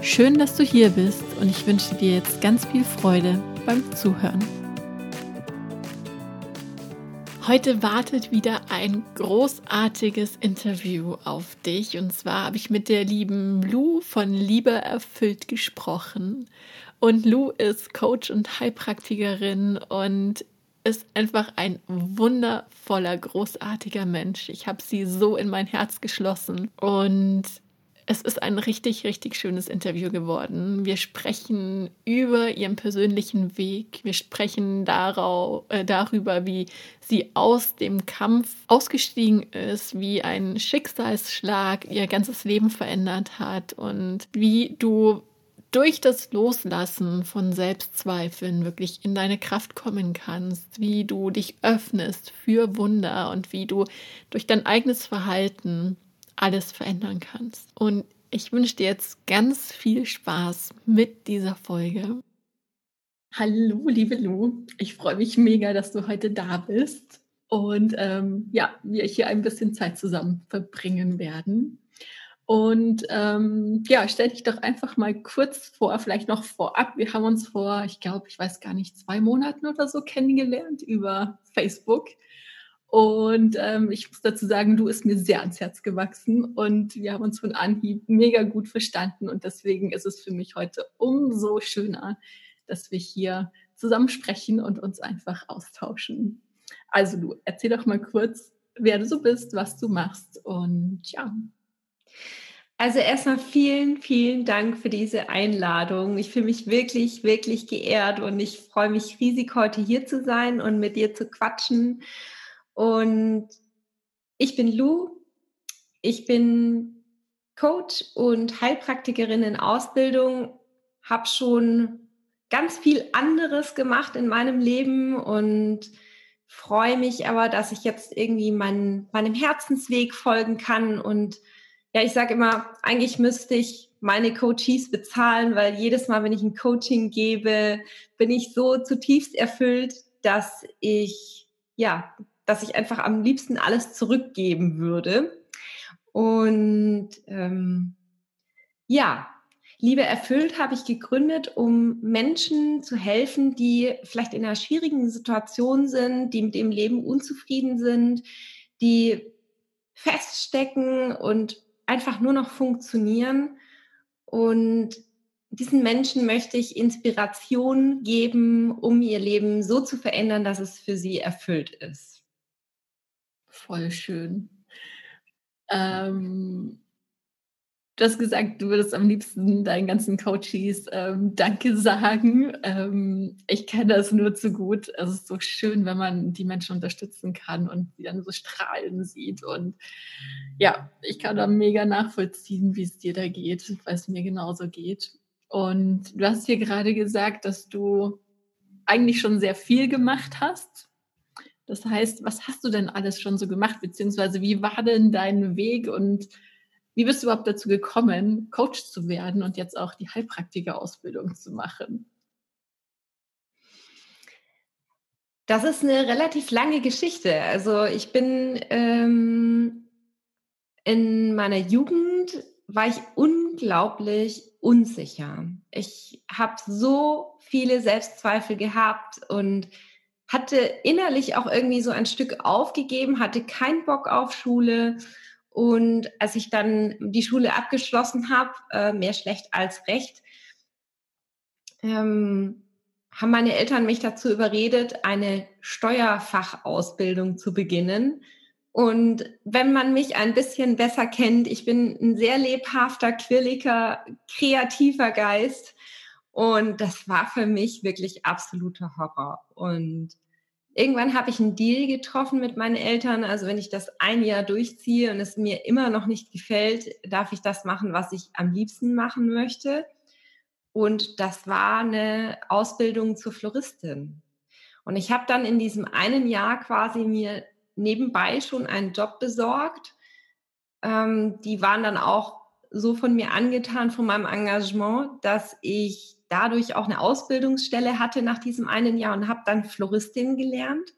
Schön, dass du hier bist und ich wünsche dir jetzt ganz viel Freude beim Zuhören. Heute wartet wieder ein großartiges Interview auf dich. Und zwar habe ich mit der lieben Lou von Liebe erfüllt gesprochen. Und Lou ist Coach und Heilpraktikerin und ist einfach ein wundervoller, großartiger Mensch. Ich habe sie so in mein Herz geschlossen und es ist ein richtig, richtig schönes Interview geworden. Wir sprechen über ihren persönlichen Weg. Wir sprechen darau, äh, darüber, wie sie aus dem Kampf ausgestiegen ist, wie ein Schicksalsschlag ihr ganzes Leben verändert hat und wie du durch das Loslassen von Selbstzweifeln wirklich in deine Kraft kommen kannst, wie du dich öffnest für Wunder und wie du durch dein eigenes Verhalten alles verändern kannst. Und ich wünsche dir jetzt ganz viel Spaß mit dieser Folge. Hallo, liebe Lu. Ich freue mich mega, dass du heute da bist und ähm, ja, wir hier ein bisschen Zeit zusammen verbringen werden. Und ähm, ja, stell dich doch einfach mal kurz vor, vielleicht noch vorab. Wir haben uns vor, ich glaube, ich weiß gar nicht, zwei Monaten oder so kennengelernt über Facebook. Und ähm, ich muss dazu sagen, du ist mir sehr ans Herz gewachsen und wir haben uns von Anhieb mega gut verstanden. Und deswegen ist es für mich heute umso schöner, dass wir hier zusammen sprechen und uns einfach austauschen. Also du, erzähl doch mal kurz, wer du so bist, was du machst und ja. Also erstmal vielen, vielen Dank für diese Einladung. Ich fühle mich wirklich, wirklich geehrt und ich freue mich riesig, heute hier zu sein und mit dir zu quatschen. Und ich bin Lou. Ich bin Coach und Heilpraktikerin in Ausbildung, habe schon ganz viel anderes gemacht in meinem Leben und freue mich aber, dass ich jetzt irgendwie mein, meinem Herzensweg folgen kann und ja, ich sage immer, eigentlich müsste ich meine Coaches bezahlen, weil jedes Mal, wenn ich ein Coaching gebe, bin ich so zutiefst erfüllt, dass ich, ja, dass ich einfach am liebsten alles zurückgeben würde. Und ähm, ja, Liebe erfüllt habe ich gegründet, um Menschen zu helfen, die vielleicht in einer schwierigen Situation sind, die mit dem Leben unzufrieden sind, die feststecken und einfach nur noch funktionieren. Und diesen Menschen möchte ich Inspiration geben, um ihr Leben so zu verändern, dass es für sie erfüllt ist. Voll schön. Ähm, Du hast gesagt, du würdest am liebsten deinen ganzen Coaches ähm, Danke sagen. Ähm, ich kenne das nur zu gut. Es ist so schön, wenn man die Menschen unterstützen kann und sie dann so strahlen sieht. Und ja, ich kann da mega nachvollziehen, wie es dir da geht, weil es mir genauso geht. Und du hast hier gerade gesagt, dass du eigentlich schon sehr viel gemacht hast. Das heißt, was hast du denn alles schon so gemacht, beziehungsweise wie war denn dein Weg und wie bist du überhaupt dazu gekommen, Coach zu werden und jetzt auch die Heilpraktiker-Ausbildung zu machen? Das ist eine relativ lange Geschichte. Also ich bin ähm, in meiner Jugend war ich unglaublich unsicher. Ich habe so viele Selbstzweifel gehabt und hatte innerlich auch irgendwie so ein Stück aufgegeben, hatte keinen Bock auf Schule und als ich dann die Schule abgeschlossen habe, äh, mehr schlecht als recht, ähm, haben meine Eltern mich dazu überredet, eine Steuerfachausbildung zu beginnen. Und wenn man mich ein bisschen besser kennt, ich bin ein sehr lebhafter, quirliger, kreativer Geist. Und das war für mich wirklich absoluter Horror. Und Irgendwann habe ich einen Deal getroffen mit meinen Eltern. Also wenn ich das ein Jahr durchziehe und es mir immer noch nicht gefällt, darf ich das machen, was ich am liebsten machen möchte. Und das war eine Ausbildung zur Floristin. Und ich habe dann in diesem einen Jahr quasi mir nebenbei schon einen Job besorgt. Ähm, die waren dann auch so von mir angetan, von meinem Engagement, dass ich dadurch auch eine Ausbildungsstelle hatte nach diesem einen Jahr und habe dann Floristin gelernt.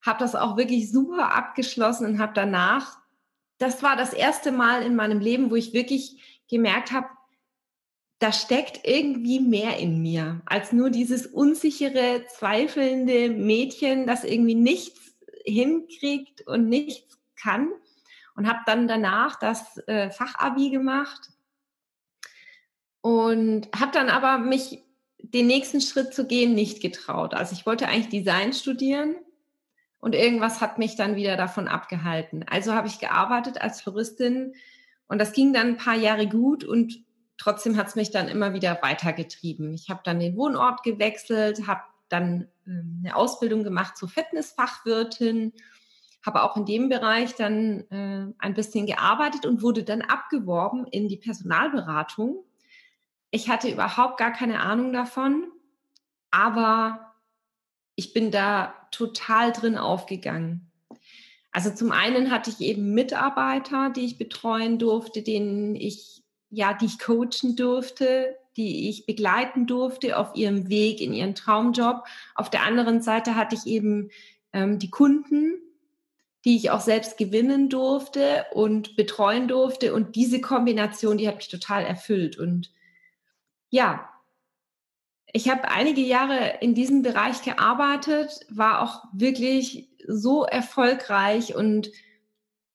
Habe das auch wirklich super abgeschlossen und habe danach, das war das erste Mal in meinem Leben, wo ich wirklich gemerkt habe, da steckt irgendwie mehr in mir als nur dieses unsichere, zweifelnde Mädchen, das irgendwie nichts hinkriegt und nichts kann. Und habe dann danach das äh, Fachabi gemacht und habe dann aber mich den nächsten Schritt zu gehen nicht getraut. Also ich wollte eigentlich Design studieren und irgendwas hat mich dann wieder davon abgehalten. Also habe ich gearbeitet als Floristin und das ging dann ein paar Jahre gut und trotzdem hat es mich dann immer wieder weitergetrieben. Ich habe dann den Wohnort gewechselt, habe dann ähm, eine Ausbildung gemacht zur Fitnessfachwirtin, habe auch in dem Bereich dann äh, ein bisschen gearbeitet und wurde dann abgeworben in die Personalberatung. Ich hatte überhaupt gar keine Ahnung davon, aber ich bin da total drin aufgegangen. Also zum einen hatte ich eben Mitarbeiter, die ich betreuen durfte, denen ich ja, die ich coachen durfte, die ich begleiten durfte auf ihrem Weg in ihren Traumjob. Auf der anderen Seite hatte ich eben ähm, die Kunden, die ich auch selbst gewinnen durfte und betreuen durfte. Und diese Kombination, die hat mich total erfüllt. Und ja, ich habe einige Jahre in diesem Bereich gearbeitet, war auch wirklich so erfolgreich und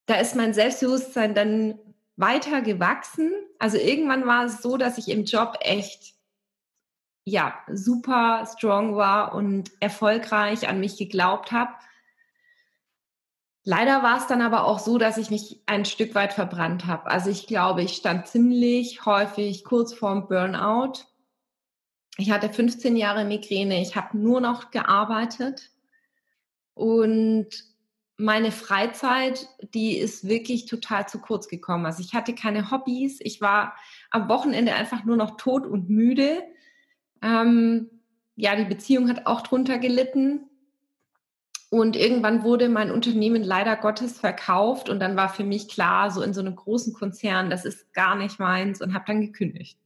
da ist mein Selbstbewusstsein dann weiter gewachsen. Also irgendwann war es so, dass ich im Job echt ja super strong war und erfolgreich an mich geglaubt habe. Leider war es dann aber auch so, dass ich mich ein Stück weit verbrannt habe. Also ich glaube, ich stand ziemlich häufig kurz vorm Burnout. Ich hatte 15 Jahre Migräne, ich habe nur noch gearbeitet und meine Freizeit, die ist wirklich total zu kurz gekommen. Also ich hatte keine Hobbys. Ich war am Wochenende einfach nur noch tot und müde. Ähm, ja, die Beziehung hat auch drunter gelitten. Und irgendwann wurde mein Unternehmen leider Gottes verkauft und dann war für mich klar, so in so einem großen Konzern, das ist gar nicht meins und habe dann gekündigt.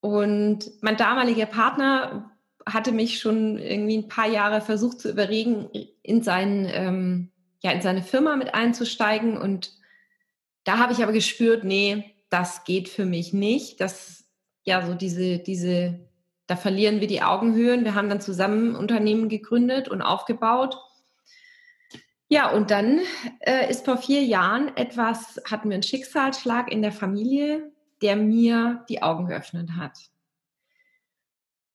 Und mein damaliger Partner hatte mich schon irgendwie ein paar Jahre versucht zu überreden, in, seinen, ähm, ja, in seine Firma mit einzusteigen. Und da habe ich aber gespürt, nee, das geht für mich nicht. Das, ja, so diese, diese, da verlieren wir die Augenhöhen. Wir haben dann zusammen Unternehmen gegründet und aufgebaut. Ja, und dann äh, ist vor vier Jahren etwas, hatten wir einen Schicksalsschlag in der Familie, der mir die Augen geöffnet hat.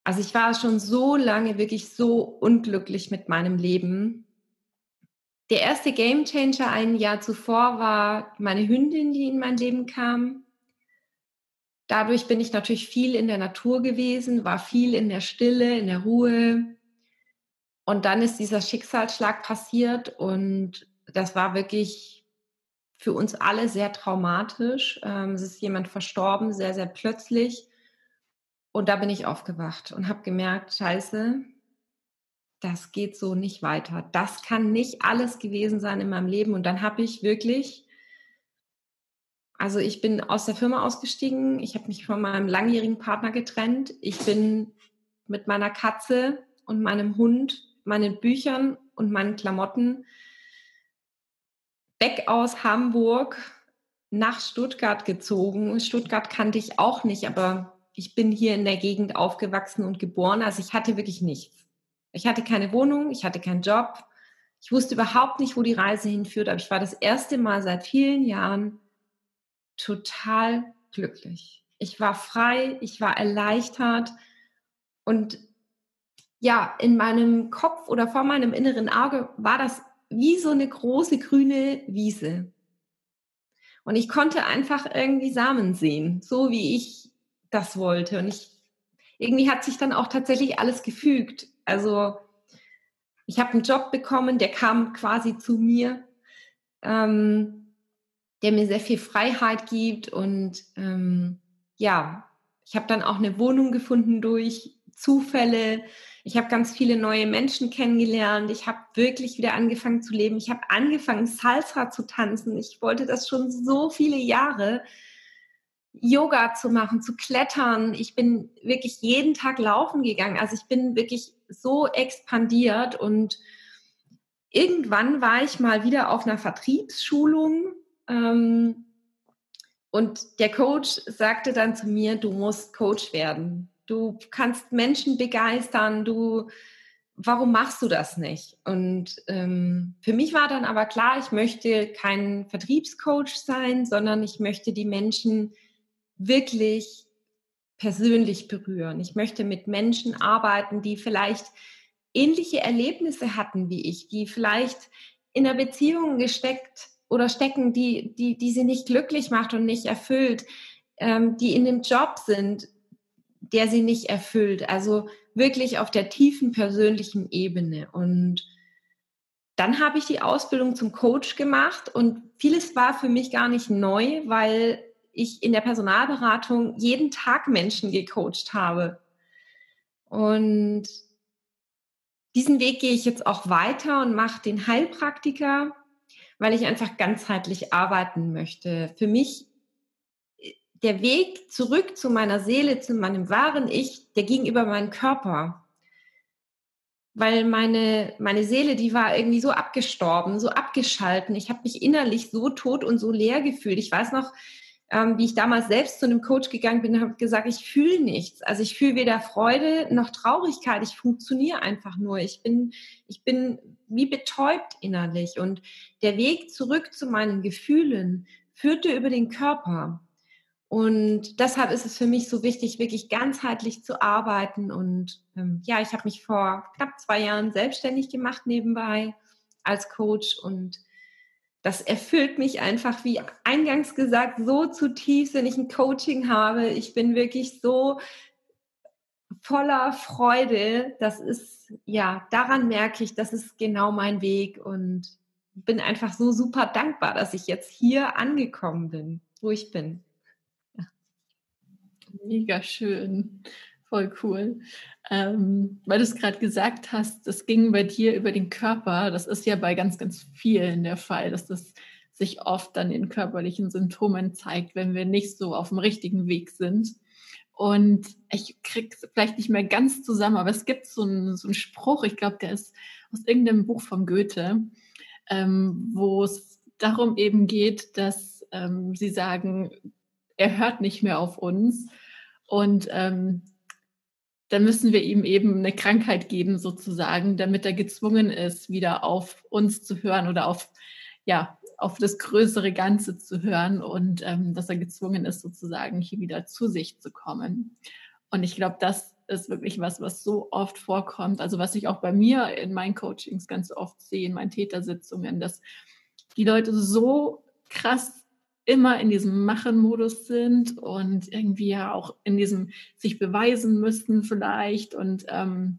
Also ich war schon so lange wirklich so unglücklich mit meinem Leben. Der erste Gamechanger ein Jahr zuvor war meine Hündin, die in mein Leben kam. Dadurch bin ich natürlich viel in der Natur gewesen, war viel in der Stille, in der Ruhe. Und dann ist dieser Schicksalsschlag passiert und das war wirklich für uns alle sehr traumatisch. Ähm, es ist jemand verstorben, sehr, sehr plötzlich. Und da bin ich aufgewacht und habe gemerkt, scheiße, das geht so nicht weiter. Das kann nicht alles gewesen sein in meinem Leben. Und dann habe ich wirklich, also ich bin aus der Firma ausgestiegen, ich habe mich von meinem langjährigen Partner getrennt, ich bin mit meiner Katze und meinem Hund, meinen Büchern und meinen Klamotten weg aus Hamburg nach Stuttgart gezogen. Stuttgart kannte ich auch nicht, aber ich bin hier in der Gegend aufgewachsen und geboren. Also ich hatte wirklich nichts. Ich hatte keine Wohnung, ich hatte keinen Job. Ich wusste überhaupt nicht, wo die Reise hinführt, aber ich war das erste Mal seit vielen Jahren total glücklich. Ich war frei, ich war erleichtert und ja, in meinem Kopf oder vor meinem inneren Auge war das wie so eine große grüne Wiese. Und ich konnte einfach irgendwie Samen sehen, so wie ich das wollte. Und ich, irgendwie hat sich dann auch tatsächlich alles gefügt. Also ich habe einen Job bekommen, der kam quasi zu mir, ähm, der mir sehr viel Freiheit gibt und ähm, ja, Ich habe dann auch eine Wohnung gefunden durch Zufälle. Ich habe ganz viele neue Menschen kennengelernt. Ich habe wirklich wieder angefangen zu leben. Ich habe angefangen, Salsa zu tanzen. Ich wollte das schon so viele Jahre. Yoga zu machen, zu klettern. Ich bin wirklich jeden Tag laufen gegangen. Also ich bin wirklich so expandiert und irgendwann war ich mal wieder auf einer Vertriebsschulung ähm, und der Coach sagte dann zu mir, du musst Coach werden. Du kannst Menschen begeistern, du, warum machst du das nicht? Und ähm, für mich war dann aber klar, ich möchte kein Vertriebscoach sein, sondern ich möchte die Menschen wirklich persönlich berühren. Ich möchte mit Menschen arbeiten, die vielleicht ähnliche Erlebnisse hatten wie ich, die vielleicht in einer Beziehung gesteckt oder stecken, die, die, die sie nicht glücklich macht und nicht erfüllt, ähm, die in einem Job sind, der sie nicht erfüllt. Also wirklich auf der tiefen persönlichen Ebene. Und dann habe ich die Ausbildung zum Coach gemacht und vieles war für mich gar nicht neu, weil ich in der Personalberatung jeden Tag Menschen gecoacht habe. Und diesen Weg gehe ich jetzt auch weiter und mache den Heilpraktiker, weil ich einfach ganzheitlich arbeiten möchte. Für mich der Weg zurück zu meiner Seele, zu meinem wahren Ich, der ging über meinen Körper. Weil meine, meine Seele, die war irgendwie so abgestorben, so abgeschalten. Ich habe mich innerlich so tot und so leer gefühlt. Ich weiß noch, ähm, wie ich damals selbst zu einem Coach gegangen bin, habe gesagt, ich fühle nichts. Also ich fühle weder Freude noch Traurigkeit. Ich funktioniere einfach nur. Ich bin, ich bin wie betäubt innerlich. Und der Weg zurück zu meinen Gefühlen führte über den Körper. Und deshalb ist es für mich so wichtig, wirklich ganzheitlich zu arbeiten. Und ähm, ja, ich habe mich vor knapp zwei Jahren selbstständig gemacht nebenbei als Coach und das erfüllt mich einfach, wie eingangs gesagt, so zutiefst, wenn ich ein Coaching habe. Ich bin wirklich so voller Freude. Das ist, ja, daran merke ich, das ist genau mein Weg und bin einfach so super dankbar, dass ich jetzt hier angekommen bin, wo ich bin. Mega schön. Voll cool. Ähm, weil du es gerade gesagt hast, das ging bei dir über den Körper. Das ist ja bei ganz, ganz vielen der Fall, dass das sich oft dann in körperlichen Symptomen zeigt, wenn wir nicht so auf dem richtigen Weg sind. Und ich kriege es vielleicht nicht mehr ganz zusammen, aber es gibt so einen, so Spruch, ich glaube, der ist aus irgendeinem Buch von Goethe, ähm, wo es darum eben geht, dass ähm, sie sagen, er hört nicht mehr auf uns. Und ähm, dann müssen wir ihm eben eine Krankheit geben, sozusagen, damit er gezwungen ist, wieder auf uns zu hören oder auf, ja, auf das größere Ganze zu hören und ähm, dass er gezwungen ist, sozusagen hier wieder zu sich zu kommen. Und ich glaube, das ist wirklich was, was so oft vorkommt. Also was ich auch bei mir in meinen Coachings ganz oft sehe, in meinen Tätersitzungen, dass die Leute so krass immer in diesem Machen-Modus sind und irgendwie ja auch in diesem sich beweisen müssten vielleicht und ähm,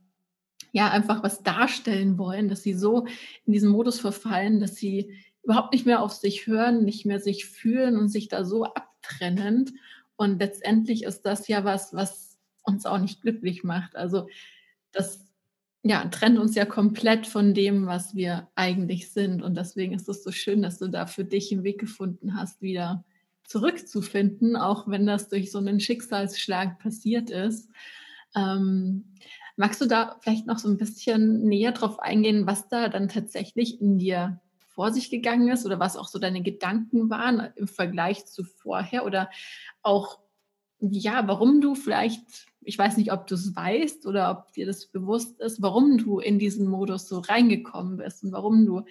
ja einfach was darstellen wollen, dass sie so in diesen Modus verfallen, dass sie überhaupt nicht mehr auf sich hören, nicht mehr sich fühlen und sich da so abtrennend. Und letztendlich ist das ja was, was uns auch nicht glücklich macht. Also das ja, trennt uns ja komplett von dem, was wir eigentlich sind. Und deswegen ist es so schön, dass du da für dich einen Weg gefunden hast, wieder zurückzufinden, auch wenn das durch so einen Schicksalsschlag passiert ist. Ähm, magst du da vielleicht noch so ein bisschen näher drauf eingehen, was da dann tatsächlich in dir vor sich gegangen ist oder was auch so deine Gedanken waren im Vergleich zu vorher oder auch, ja, warum du vielleicht ich weiß nicht, ob du es weißt oder ob dir das bewusst ist, warum du in diesen Modus so reingekommen bist und warum du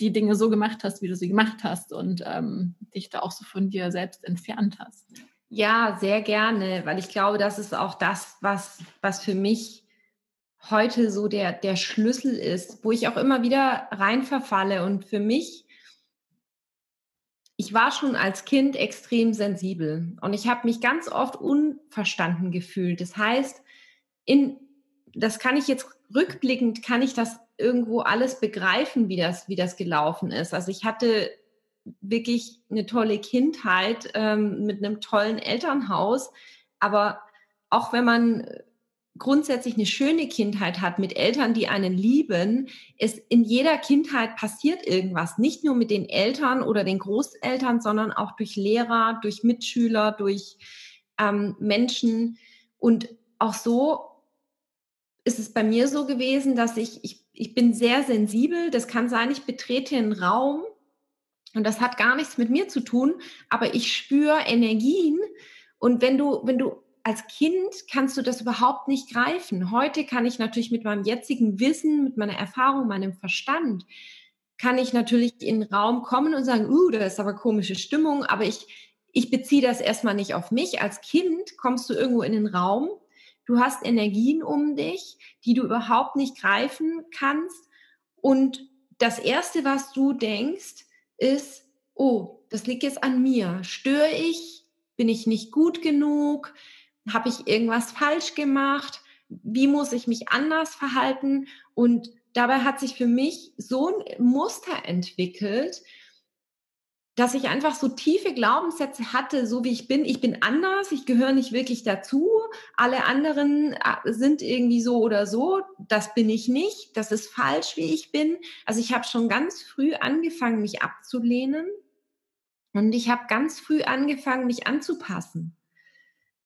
die Dinge so gemacht hast, wie du sie gemacht hast und ähm, dich da auch so von dir selbst entfernt hast. Ja, sehr gerne, weil ich glaube, das ist auch das, was, was für mich heute so der, der Schlüssel ist, wo ich auch immer wieder rein verfalle. Und für mich ich war schon als Kind extrem sensibel und ich habe mich ganz oft unverstanden gefühlt. Das heißt, in, das kann ich jetzt rückblickend, kann ich das irgendwo alles begreifen, wie das, wie das gelaufen ist. Also ich hatte wirklich eine tolle Kindheit ähm, mit einem tollen Elternhaus, aber auch wenn man grundsätzlich eine schöne Kindheit hat mit Eltern, die einen lieben, es in jeder Kindheit passiert irgendwas, nicht nur mit den Eltern oder den Großeltern, sondern auch durch Lehrer, durch Mitschüler, durch ähm, Menschen und auch so ist es bei mir so gewesen, dass ich, ich, ich bin sehr sensibel. Das kann sein, ich betrete einen Raum und das hat gar nichts mit mir zu tun, aber ich spüre Energien. Und wenn du, wenn du als Kind kannst du das überhaupt nicht greifen. Heute kann ich natürlich mit meinem jetzigen Wissen, mit meiner Erfahrung, meinem Verstand, kann ich natürlich in den Raum kommen und sagen, uh, da ist aber komische Stimmung, aber ich, ich beziehe das erstmal nicht auf mich. Als Kind kommst du irgendwo in den Raum, du hast Energien um dich, die du überhaupt nicht greifen kannst und das erste, was du denkst, ist, oh, das liegt jetzt an mir. Störe ich? Bin ich nicht gut genug? Habe ich irgendwas falsch gemacht? Wie muss ich mich anders verhalten? Und dabei hat sich für mich so ein Muster entwickelt, dass ich einfach so tiefe Glaubenssätze hatte, so wie ich bin. Ich bin anders, ich gehöre nicht wirklich dazu. Alle anderen äh, sind irgendwie so oder so. Das bin ich nicht. Das ist falsch, wie ich bin. Also ich habe schon ganz früh angefangen, mich abzulehnen. Und ich habe ganz früh angefangen, mich anzupassen.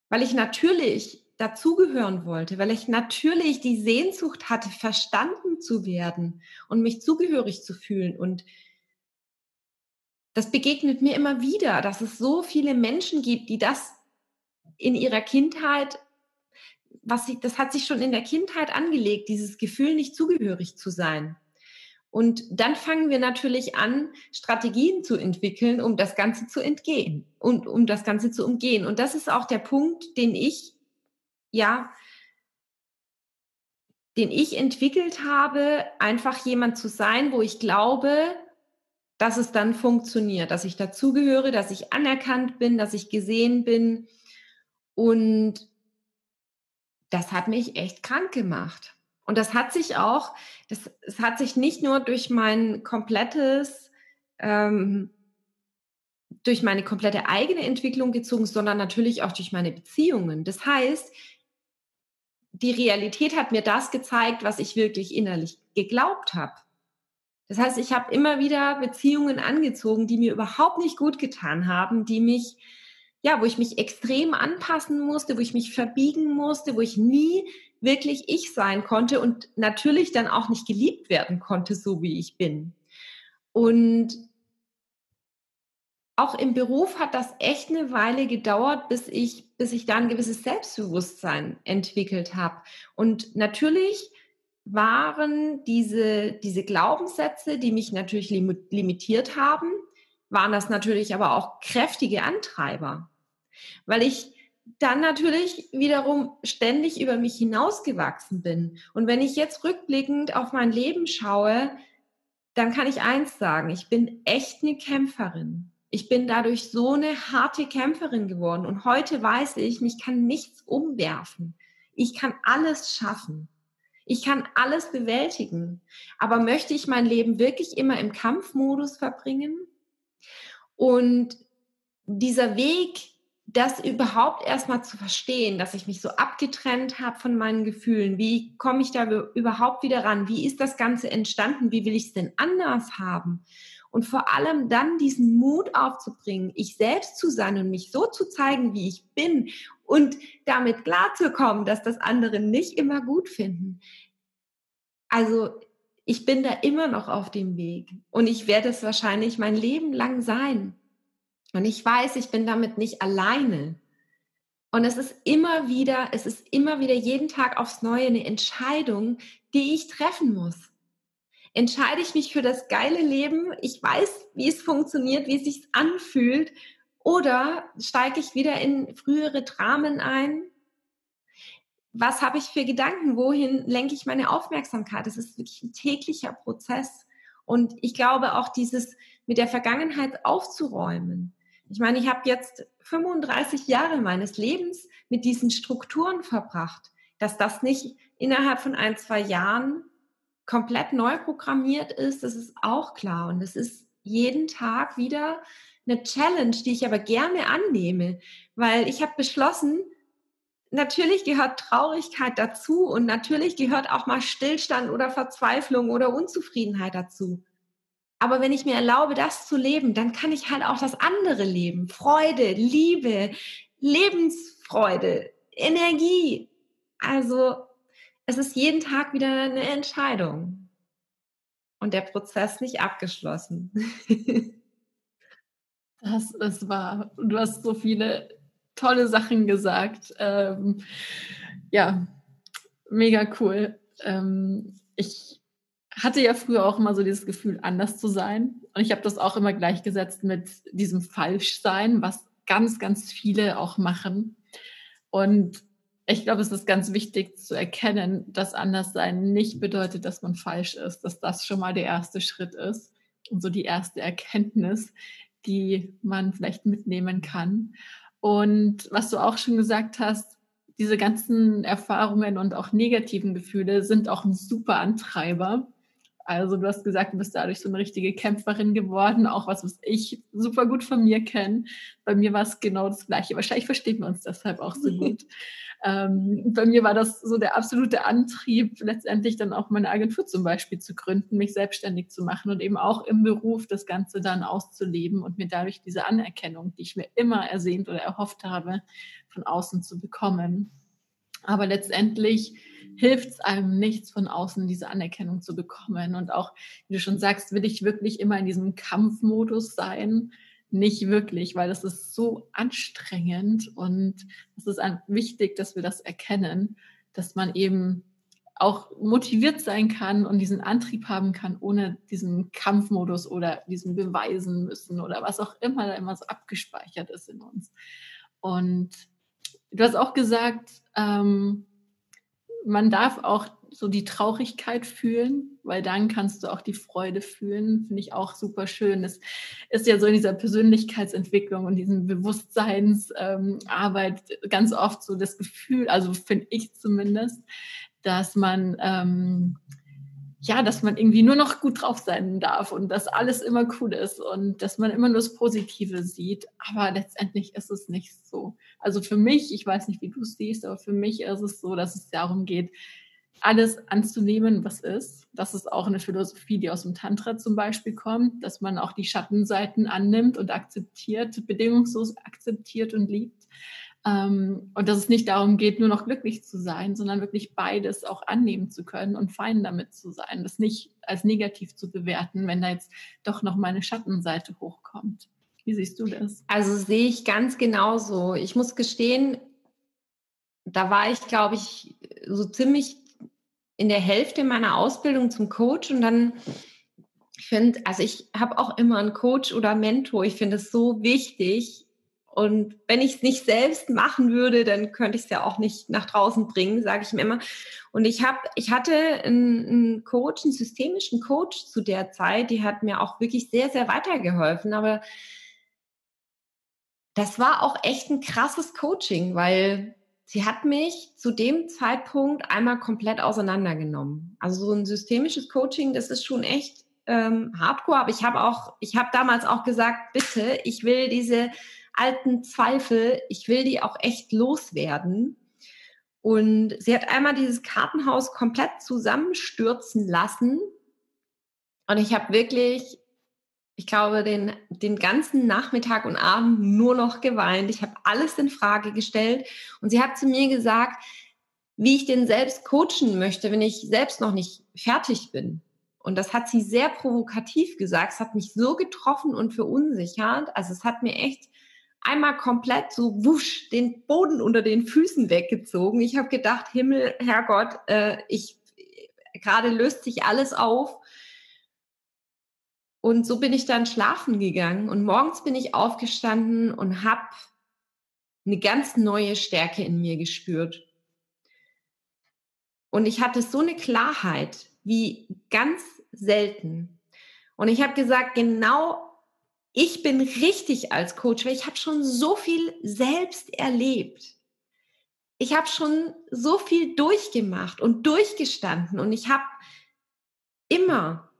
Weil ich natürlich dazugehören wollte, weil ich natürlich die Sehnsucht hatte, verstanden zu werden und mich zugehörig zu fühlen und das begegnet mir immer wieder, dass es so viele Menschen gibt, die das in ihrer Kindheit, was sie, das hat sich schon in der Kindheit angelegt, dieses Gefühl, nicht zugehörig zu sein. Und dann fangen wir natürlich an, Strategien zu entwickeln, um das Ganze zu entgehen und um das Ganze zu umgehen. Und das ist auch der Punkt, den ich, ja, den ich entwickelt habe, einfach jemand zu sein, wo ich glaube, dass es dann funktioniert, dass ich dazugehöre, dass ich anerkannt bin, dass ich gesehen bin. Und das hat mich echt krank gemacht. Und das hat sich auch, das, es hat sich nicht nur durch mein komplettes, ähm, durch meine komplette eigene Entwicklung gezogen, sondern natürlich auch durch meine Beziehungen. Das heißt, die Realität hat mir das gezeigt, was ich wirklich innerlich geglaubt habe. Das heißt, ich habe immer wieder Beziehungen angezogen, die mir überhaupt nicht gut getan haben, die mich, ja, wo ich mich extrem anpassen musste, wo ich mich verbiegen musste, wo ich nie wirklich ich sein konnte und natürlich dann auch nicht geliebt werden konnte, so wie ich bin. Und auch im Beruf hat das echt eine Weile gedauert, bis ich, bis ich da ein gewisses Selbstbewusstsein entwickelt habe. Und natürlich waren diese, diese Glaubenssätze, die mich natürlich limitiert haben, waren das natürlich aber auch kräftige Antreiber, weil ich dann natürlich wiederum ständig über mich hinausgewachsen bin. Und wenn ich jetzt rückblickend auf mein Leben schaue, dann kann ich eins sagen, ich bin echt eine Kämpferin. Ich bin dadurch so eine harte Kämpferin geworden. Und heute weiß ich, mich kann nichts umwerfen. Ich kann alles schaffen. Ich kann alles bewältigen. Aber möchte ich mein Leben wirklich immer im Kampfmodus verbringen? Und dieser Weg, das überhaupt erstmal zu verstehen, dass ich mich so abgetrennt habe von meinen Gefühlen, wie komme ich da überhaupt wieder ran? Wie ist das Ganze entstanden? Wie will ich es denn anders haben? Und vor allem dann diesen Mut aufzubringen, ich selbst zu sein und mich so zu zeigen, wie ich bin und damit klarzukommen, dass das andere nicht immer gut finden. Also ich bin da immer noch auf dem Weg und ich werde es wahrscheinlich mein Leben lang sein. Und ich weiß, ich bin damit nicht alleine. Und es ist immer wieder, es ist immer wieder jeden Tag aufs Neue eine Entscheidung, die ich treffen muss. Entscheide ich mich für das geile Leben, ich weiß, wie es funktioniert, wie es sich anfühlt, oder steige ich wieder in frühere Dramen ein? Was habe ich für Gedanken? Wohin lenke ich meine Aufmerksamkeit? Das ist wirklich ein täglicher Prozess. Und ich glaube auch dieses mit der Vergangenheit aufzuräumen. Ich meine, ich habe jetzt 35 Jahre meines Lebens mit diesen Strukturen verbracht, dass das nicht innerhalb von ein, zwei Jahren komplett neu programmiert ist, das ist auch klar. Und es ist jeden Tag wieder eine Challenge, die ich aber gerne annehme, weil ich habe beschlossen, natürlich gehört Traurigkeit dazu und natürlich gehört auch mal Stillstand oder Verzweiflung oder Unzufriedenheit dazu. Aber wenn ich mir erlaube, das zu leben, dann kann ich halt auch das andere leben. Freude, Liebe, Lebensfreude, Energie. Also es ist jeden Tag wieder eine Entscheidung. Und der Prozess nicht abgeschlossen. das ist wahr. Du hast so viele tolle Sachen gesagt. Ähm, ja, mega cool. Ähm, ich hatte ja früher auch immer so dieses Gefühl, anders zu sein. Und ich habe das auch immer gleichgesetzt mit diesem Falschsein, was ganz, ganz viele auch machen. Und ich glaube, es ist ganz wichtig zu erkennen, dass Anderssein nicht bedeutet, dass man falsch ist, dass das schon mal der erste Schritt ist und so die erste Erkenntnis, die man vielleicht mitnehmen kann. Und was du auch schon gesagt hast, diese ganzen Erfahrungen und auch negativen Gefühle sind auch ein super Antreiber. Also du hast gesagt, du bist dadurch so eine richtige Kämpferin geworden, auch was, was ich super gut von mir kenne. Bei mir war es genau das Gleiche. Wahrscheinlich verstehen wir uns deshalb auch so gut. Ähm, bei mir war das so der absolute Antrieb, letztendlich dann auch meine Agentur zum Beispiel zu gründen, mich selbstständig zu machen und eben auch im Beruf das Ganze dann auszuleben und mir dadurch diese Anerkennung, die ich mir immer ersehnt oder erhofft habe, von außen zu bekommen. Aber letztendlich hilft es einem nichts von außen, diese Anerkennung zu bekommen. Und auch, wie du schon sagst, will ich wirklich immer in diesem Kampfmodus sein nicht wirklich, weil das ist so anstrengend und es ist wichtig, dass wir das erkennen, dass man eben auch motiviert sein kann und diesen Antrieb haben kann, ohne diesen Kampfmodus oder diesen beweisen müssen oder was auch immer da immer so abgespeichert ist in uns. Und du hast auch gesagt, ähm, man darf auch so die Traurigkeit fühlen, weil dann kannst du auch die Freude fühlen. Finde ich auch super schön. Es ist ja so in dieser Persönlichkeitsentwicklung und diesen Bewusstseinsarbeit ähm, ganz oft so das Gefühl, also finde ich zumindest, dass man ähm, ja, dass man irgendwie nur noch gut drauf sein darf und dass alles immer cool ist und dass man immer nur das Positive sieht. Aber letztendlich ist es nicht so. Also für mich, ich weiß nicht, wie du es siehst, aber für mich ist es so, dass es darum geht, alles anzunehmen, was ist. Das ist auch eine Philosophie, die aus dem Tantra zum Beispiel kommt, dass man auch die Schattenseiten annimmt und akzeptiert, bedingungslos akzeptiert und liebt. Ähm, und dass es nicht darum geht, nur noch glücklich zu sein, sondern wirklich beides auch annehmen zu können und fein damit zu sein. Das nicht als negativ zu bewerten, wenn da jetzt doch noch mal eine Schattenseite hochkommt. Wie siehst du das? Also sehe ich ganz genauso. Ich muss gestehen, da war ich, glaube ich, so ziemlich in der Hälfte meiner Ausbildung zum Coach und dann, finde, also ich habe auch immer einen Coach oder Mentor. Ich finde es so wichtig. Und wenn ich es nicht selbst machen würde, dann könnte ich es ja auch nicht nach draußen bringen, sage ich mir immer. Und ich habe, ich hatte einen, Coach, einen systemischen Coach zu der Zeit, die hat mir auch wirklich sehr, sehr weitergeholfen. Aber das war auch echt ein krasses Coaching, weil sie hat mich zu dem Zeitpunkt einmal komplett auseinandergenommen. Also so ein systemisches Coaching, das ist schon echt ähm, hardcore, aber ich habe auch, ich habe damals auch gesagt, bitte, ich will diese alten Zweifel, ich will die auch echt loswerden. Und sie hat einmal dieses Kartenhaus komplett zusammenstürzen lassen. Und ich habe wirklich ich glaube, den, den ganzen Nachmittag und Abend nur noch geweint. Ich habe alles in Frage gestellt und sie hat zu mir gesagt, wie ich den selbst coachen möchte, wenn ich selbst noch nicht fertig bin. Und das hat sie sehr provokativ gesagt. Es hat mich so getroffen und verunsichert. Also es hat mir echt einmal komplett so wusch den Boden unter den Füßen weggezogen. Ich habe gedacht, Himmel, Herrgott, äh, ich gerade löst sich alles auf und so bin ich dann schlafen gegangen und morgens bin ich aufgestanden und habe eine ganz neue Stärke in mir gespürt. Und ich hatte so eine Klarheit wie ganz selten. Und ich habe gesagt, genau, ich bin richtig als Coach, weil ich habe schon so viel selbst erlebt. Ich habe schon so viel durchgemacht und durchgestanden und ich habe immer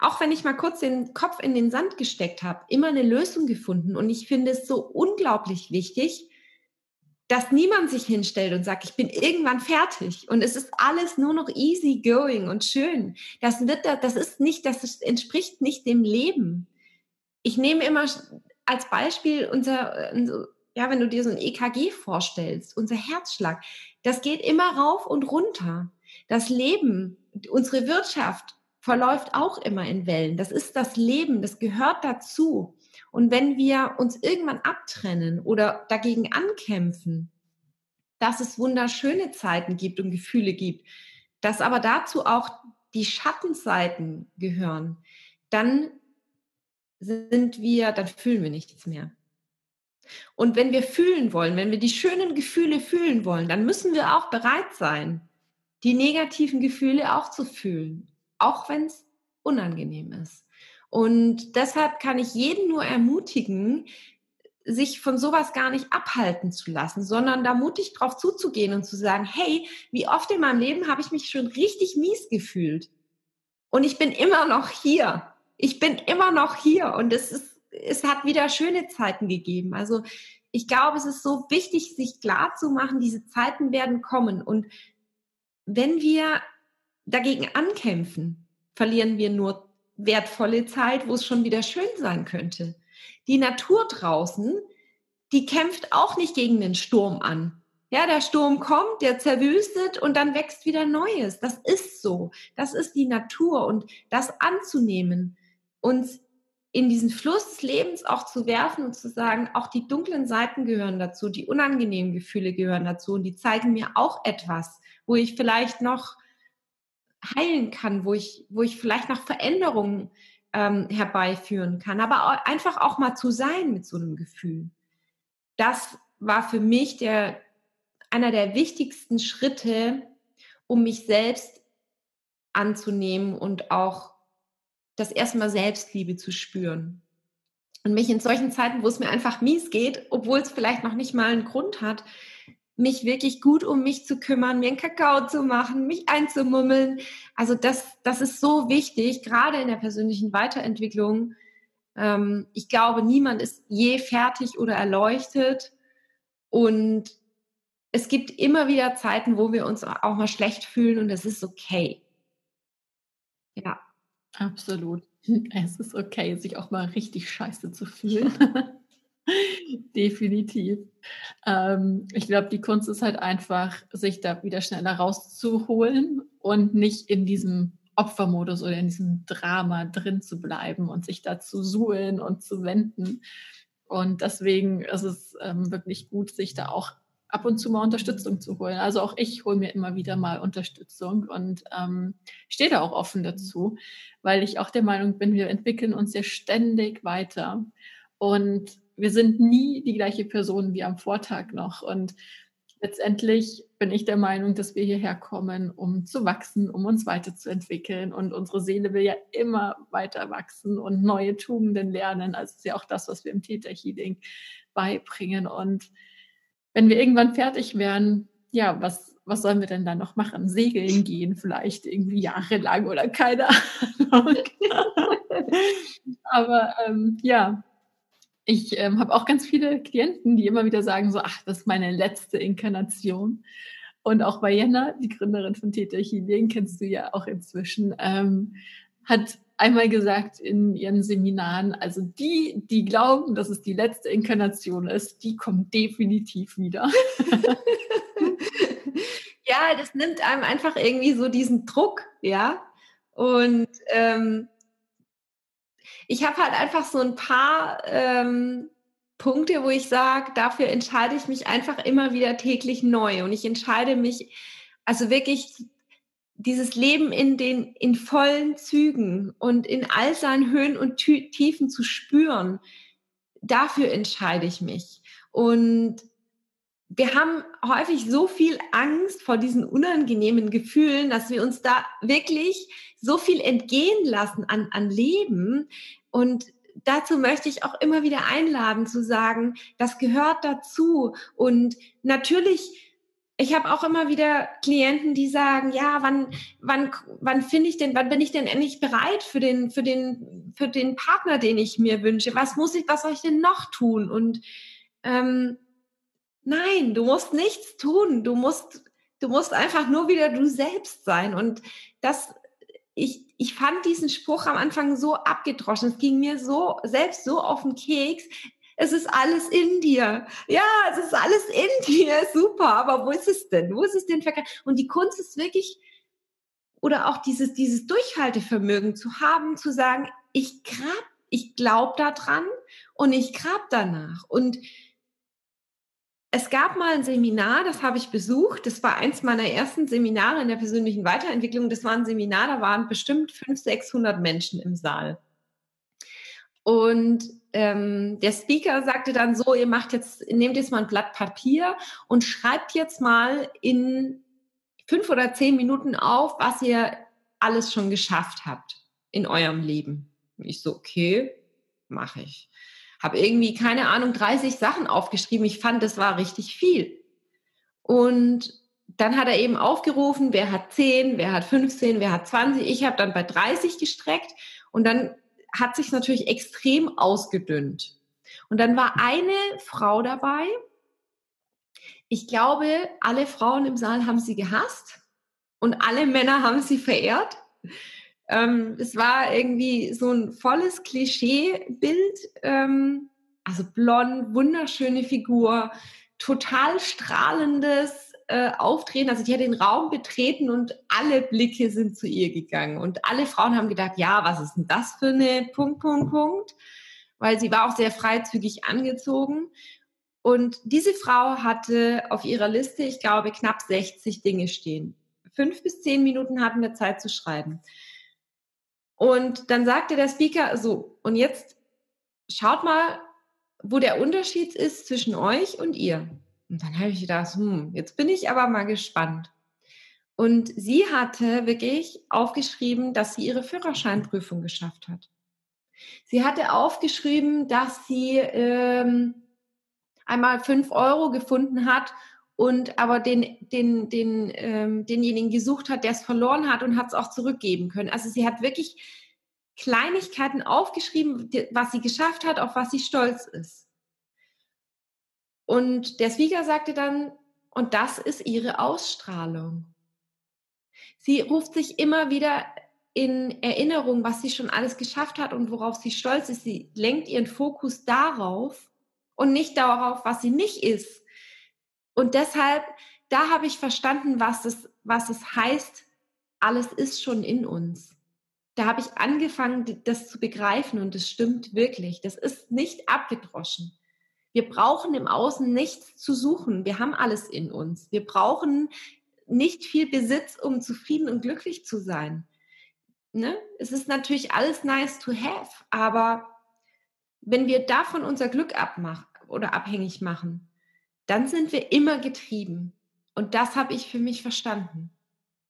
auch wenn ich mal kurz den Kopf in den Sand gesteckt habe, immer eine Lösung gefunden. Und ich finde es so unglaublich wichtig, dass niemand sich hinstellt und sagt, ich bin irgendwann fertig und es ist alles nur noch easy going und schön. Das wird, das ist nicht, das entspricht nicht dem Leben. Ich nehme immer als Beispiel unser, ja, wenn du dir so ein EKG vorstellst, unser Herzschlag, das geht immer rauf und runter. Das Leben, unsere Wirtschaft verläuft auch immer in Wellen. Das ist das Leben, das gehört dazu. Und wenn wir uns irgendwann abtrennen oder dagegen ankämpfen, dass es wunderschöne Zeiten gibt und Gefühle gibt, dass aber dazu auch die Schattenseiten gehören, dann sind wir, dann fühlen wir nichts mehr. Und wenn wir fühlen wollen, wenn wir die schönen Gefühle fühlen wollen, dann müssen wir auch bereit sein, die negativen Gefühle auch zu fühlen, auch wenn es unangenehm ist. Und deshalb kann ich jeden nur ermutigen, sich von sowas gar nicht abhalten zu lassen, sondern da mutig drauf zuzugehen und zu sagen, hey, wie oft in meinem Leben habe ich mich schon richtig mies gefühlt. Und ich bin immer noch hier. Ich bin immer noch hier. Und es ist, es hat wieder schöne Zeiten gegeben. Also ich glaube, es ist so wichtig, sich klar zu machen, diese Zeiten werden kommen. Und wenn wir dagegen ankämpfen, verlieren wir nur wertvolle Zeit, wo es schon wieder schön sein könnte. Die Natur draußen, die kämpft auch nicht gegen den Sturm an. Ja, der Sturm kommt, der zerwüstet und dann wächst wieder Neues. Das ist so. Das ist die Natur und das anzunehmen, uns in diesen Fluss des Lebens auch zu werfen und zu sagen, auch die dunklen Seiten gehören dazu, die unangenehmen Gefühle gehören dazu und die zeigen mir auch etwas, wo ich vielleicht noch heilen kann, wo ich, wo ich vielleicht noch Veränderungen ähm, herbeiführen kann, aber einfach auch mal zu sein mit so einem Gefühl. Das war für mich der, einer der wichtigsten Schritte, um mich selbst anzunehmen und auch das erstmal Selbstliebe zu spüren. Und mich in solchen Zeiten, wo es mir einfach mies geht, obwohl es vielleicht noch nicht mal einen Grund hat, mich wirklich gut um mich zu kümmern, mir einen Kakao zu machen, mich einzumummeln. Also das, das ist so wichtig, gerade in der persönlichen Weiterentwicklung. Ähm, ich glaube, niemand ist je fertig oder erleuchtet. Und es gibt immer wieder Zeiten, wo wir uns auch mal schlecht fühlen und das ist okay. Ja. Absolut. Es ist okay, sich auch mal richtig scheiße zu fühlen. Definitiv. Ähm, ich glaube, die Kunst ist halt einfach, sich da wieder schneller rauszuholen und nicht in diesem Opfermodus oder in diesem Drama drin zu bleiben und sich da zu suhlen und zu wenden. Und deswegen ist es ähm, wirklich gut, sich da auch ab und zu mal Unterstützung zu holen. Also auch ich hole mir immer wieder mal Unterstützung und ähm, stehe da auch offen dazu, weil ich auch der Meinung bin, wir entwickeln uns ja ständig weiter. Und wir sind nie die gleiche Person wie am Vortag noch. Und letztendlich bin ich der Meinung, dass wir hierher kommen, um zu wachsen, um uns weiterzuentwickeln. Und unsere Seele will ja immer weiter wachsen und neue Tugenden lernen. Also ist ja auch das, was wir im Theta Healing beibringen. Und wenn wir irgendwann fertig wären, ja, was, was sollen wir denn dann noch machen? Segeln gehen vielleicht irgendwie jahrelang oder keine Ahnung. Aber ähm, ja, ich ähm, habe auch ganz viele Klienten, die immer wieder sagen so, ach, das ist meine letzte Inkarnation. Und auch bei Jenna, die Gründerin von Theta Healing, kennst du ja auch inzwischen, ähm, hat einmal gesagt in ihren Seminaren, also die, die glauben, dass es die letzte Inkarnation ist, die kommen definitiv wieder. ja, das nimmt einem einfach irgendwie so diesen Druck, ja. Und ähm, ich habe halt einfach so ein paar ähm, Punkte, wo ich sage, dafür entscheide ich mich einfach immer wieder täglich neu. Und ich entscheide mich, also wirklich dieses Leben in den in vollen Zügen und in all seinen Höhen und Tiefen zu spüren, dafür entscheide ich mich. Und wir haben häufig so viel Angst vor diesen unangenehmen Gefühlen, dass wir uns da wirklich so viel entgehen lassen an, an Leben, und dazu möchte ich auch immer wieder einladen zu sagen, das gehört dazu. Und natürlich, ich habe auch immer wieder Klienten, die sagen, ja, wann, wann, wann finde ich denn, wann bin ich denn endlich bereit für den, für den, für den Partner, den ich mir wünsche? Was muss ich, was soll ich denn noch tun? Und ähm, Nein, du musst nichts tun. Du musst, du musst einfach nur wieder du selbst sein. Und das, ich, ich fand diesen Spruch am Anfang so abgedroschen. Es ging mir so, selbst so auf den Keks. Es ist alles in dir. Ja, es ist alles in dir. Super. Aber wo ist es denn? Wo ist es denn verkehrt? Und die Kunst ist wirklich, oder auch dieses, dieses Durchhaltevermögen zu haben, zu sagen, ich grab, ich glaube daran und ich grab danach. Und es gab mal ein Seminar, das habe ich besucht. Das war eins meiner ersten Seminare in der persönlichen Weiterentwicklung. Das war ein Seminar, da waren bestimmt 500, 600 Menschen im Saal. Und ähm, der Speaker sagte dann so, ihr macht jetzt, nehmt jetzt mal ein Blatt Papier und schreibt jetzt mal in fünf oder zehn Minuten auf, was ihr alles schon geschafft habt in eurem Leben. Ich so, okay, mache ich habe irgendwie, keine Ahnung, 30 Sachen aufgeschrieben. Ich fand, das war richtig viel. Und dann hat er eben aufgerufen, wer hat 10, wer hat 15, wer hat 20. Ich habe dann bei 30 gestreckt und dann hat sich natürlich extrem ausgedünnt. Und dann war eine Frau dabei. Ich glaube, alle Frauen im Saal haben sie gehasst und alle Männer haben sie verehrt. Ähm, es war irgendwie so ein volles Klischeebild. Ähm, also blond, wunderschöne Figur, total strahlendes äh, Auftreten. Also die hat den Raum betreten und alle Blicke sind zu ihr gegangen. Und alle Frauen haben gedacht, ja, was ist denn das für eine Punkt, Punkt, Punkt? Weil sie war auch sehr freizügig angezogen. Und diese Frau hatte auf ihrer Liste, ich glaube, knapp 60 Dinge stehen. Fünf bis zehn Minuten hatten wir Zeit zu schreiben. Und dann sagte der Speaker so, und jetzt schaut mal, wo der Unterschied ist zwischen euch und ihr. Und dann habe ich gedacht, hm, jetzt bin ich aber mal gespannt. Und sie hatte wirklich aufgeschrieben, dass sie ihre Führerscheinprüfung geschafft hat. Sie hatte aufgeschrieben, dass sie ähm, einmal fünf Euro gefunden hat und aber den, den, den, ähm, denjenigen gesucht hat, der es verloren hat und hat es auch zurückgeben können. Also sie hat wirklich Kleinigkeiten aufgeschrieben, was sie geschafft hat, auf was sie stolz ist. Und der Speaker sagte dann, und das ist ihre Ausstrahlung. Sie ruft sich immer wieder in Erinnerung, was sie schon alles geschafft hat und worauf sie stolz ist. Sie lenkt ihren Fokus darauf und nicht darauf, was sie nicht ist und deshalb, da habe ich verstanden, was es, was es heißt, alles ist schon in uns. Da habe ich angefangen, das zu begreifen und es stimmt wirklich. Das ist nicht abgedroschen. Wir brauchen im Außen nichts zu suchen. Wir haben alles in uns. Wir brauchen nicht viel Besitz, um zufrieden und glücklich zu sein. Ne? Es ist natürlich alles nice to have, aber wenn wir davon unser Glück abmachen oder abhängig machen, dann sind wir immer getrieben. Und das habe ich für mich verstanden.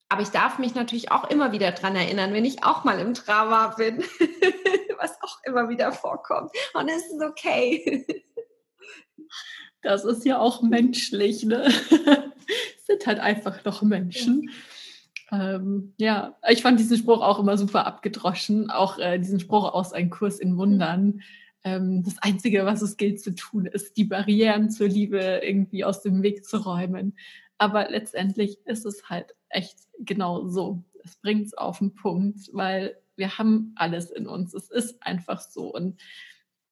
Aber ich darf mich natürlich auch immer wieder dran erinnern, wenn ich auch mal im Drama bin, was auch immer wieder vorkommt. Und es ist okay. Das ist ja auch menschlich, ne? sind halt einfach noch Menschen. Ja. Ähm, ja, ich fand diesen Spruch auch immer super abgedroschen. Auch äh, diesen Spruch aus Ein Kurs in Wundern ähm, das Einzige, was es gilt zu tun, ist, die Barrieren zur Liebe irgendwie aus dem Weg zu räumen. Aber letztendlich ist es halt echt genau so. Es bringt es auf den Punkt, weil wir haben alles in uns. Es ist einfach so. Und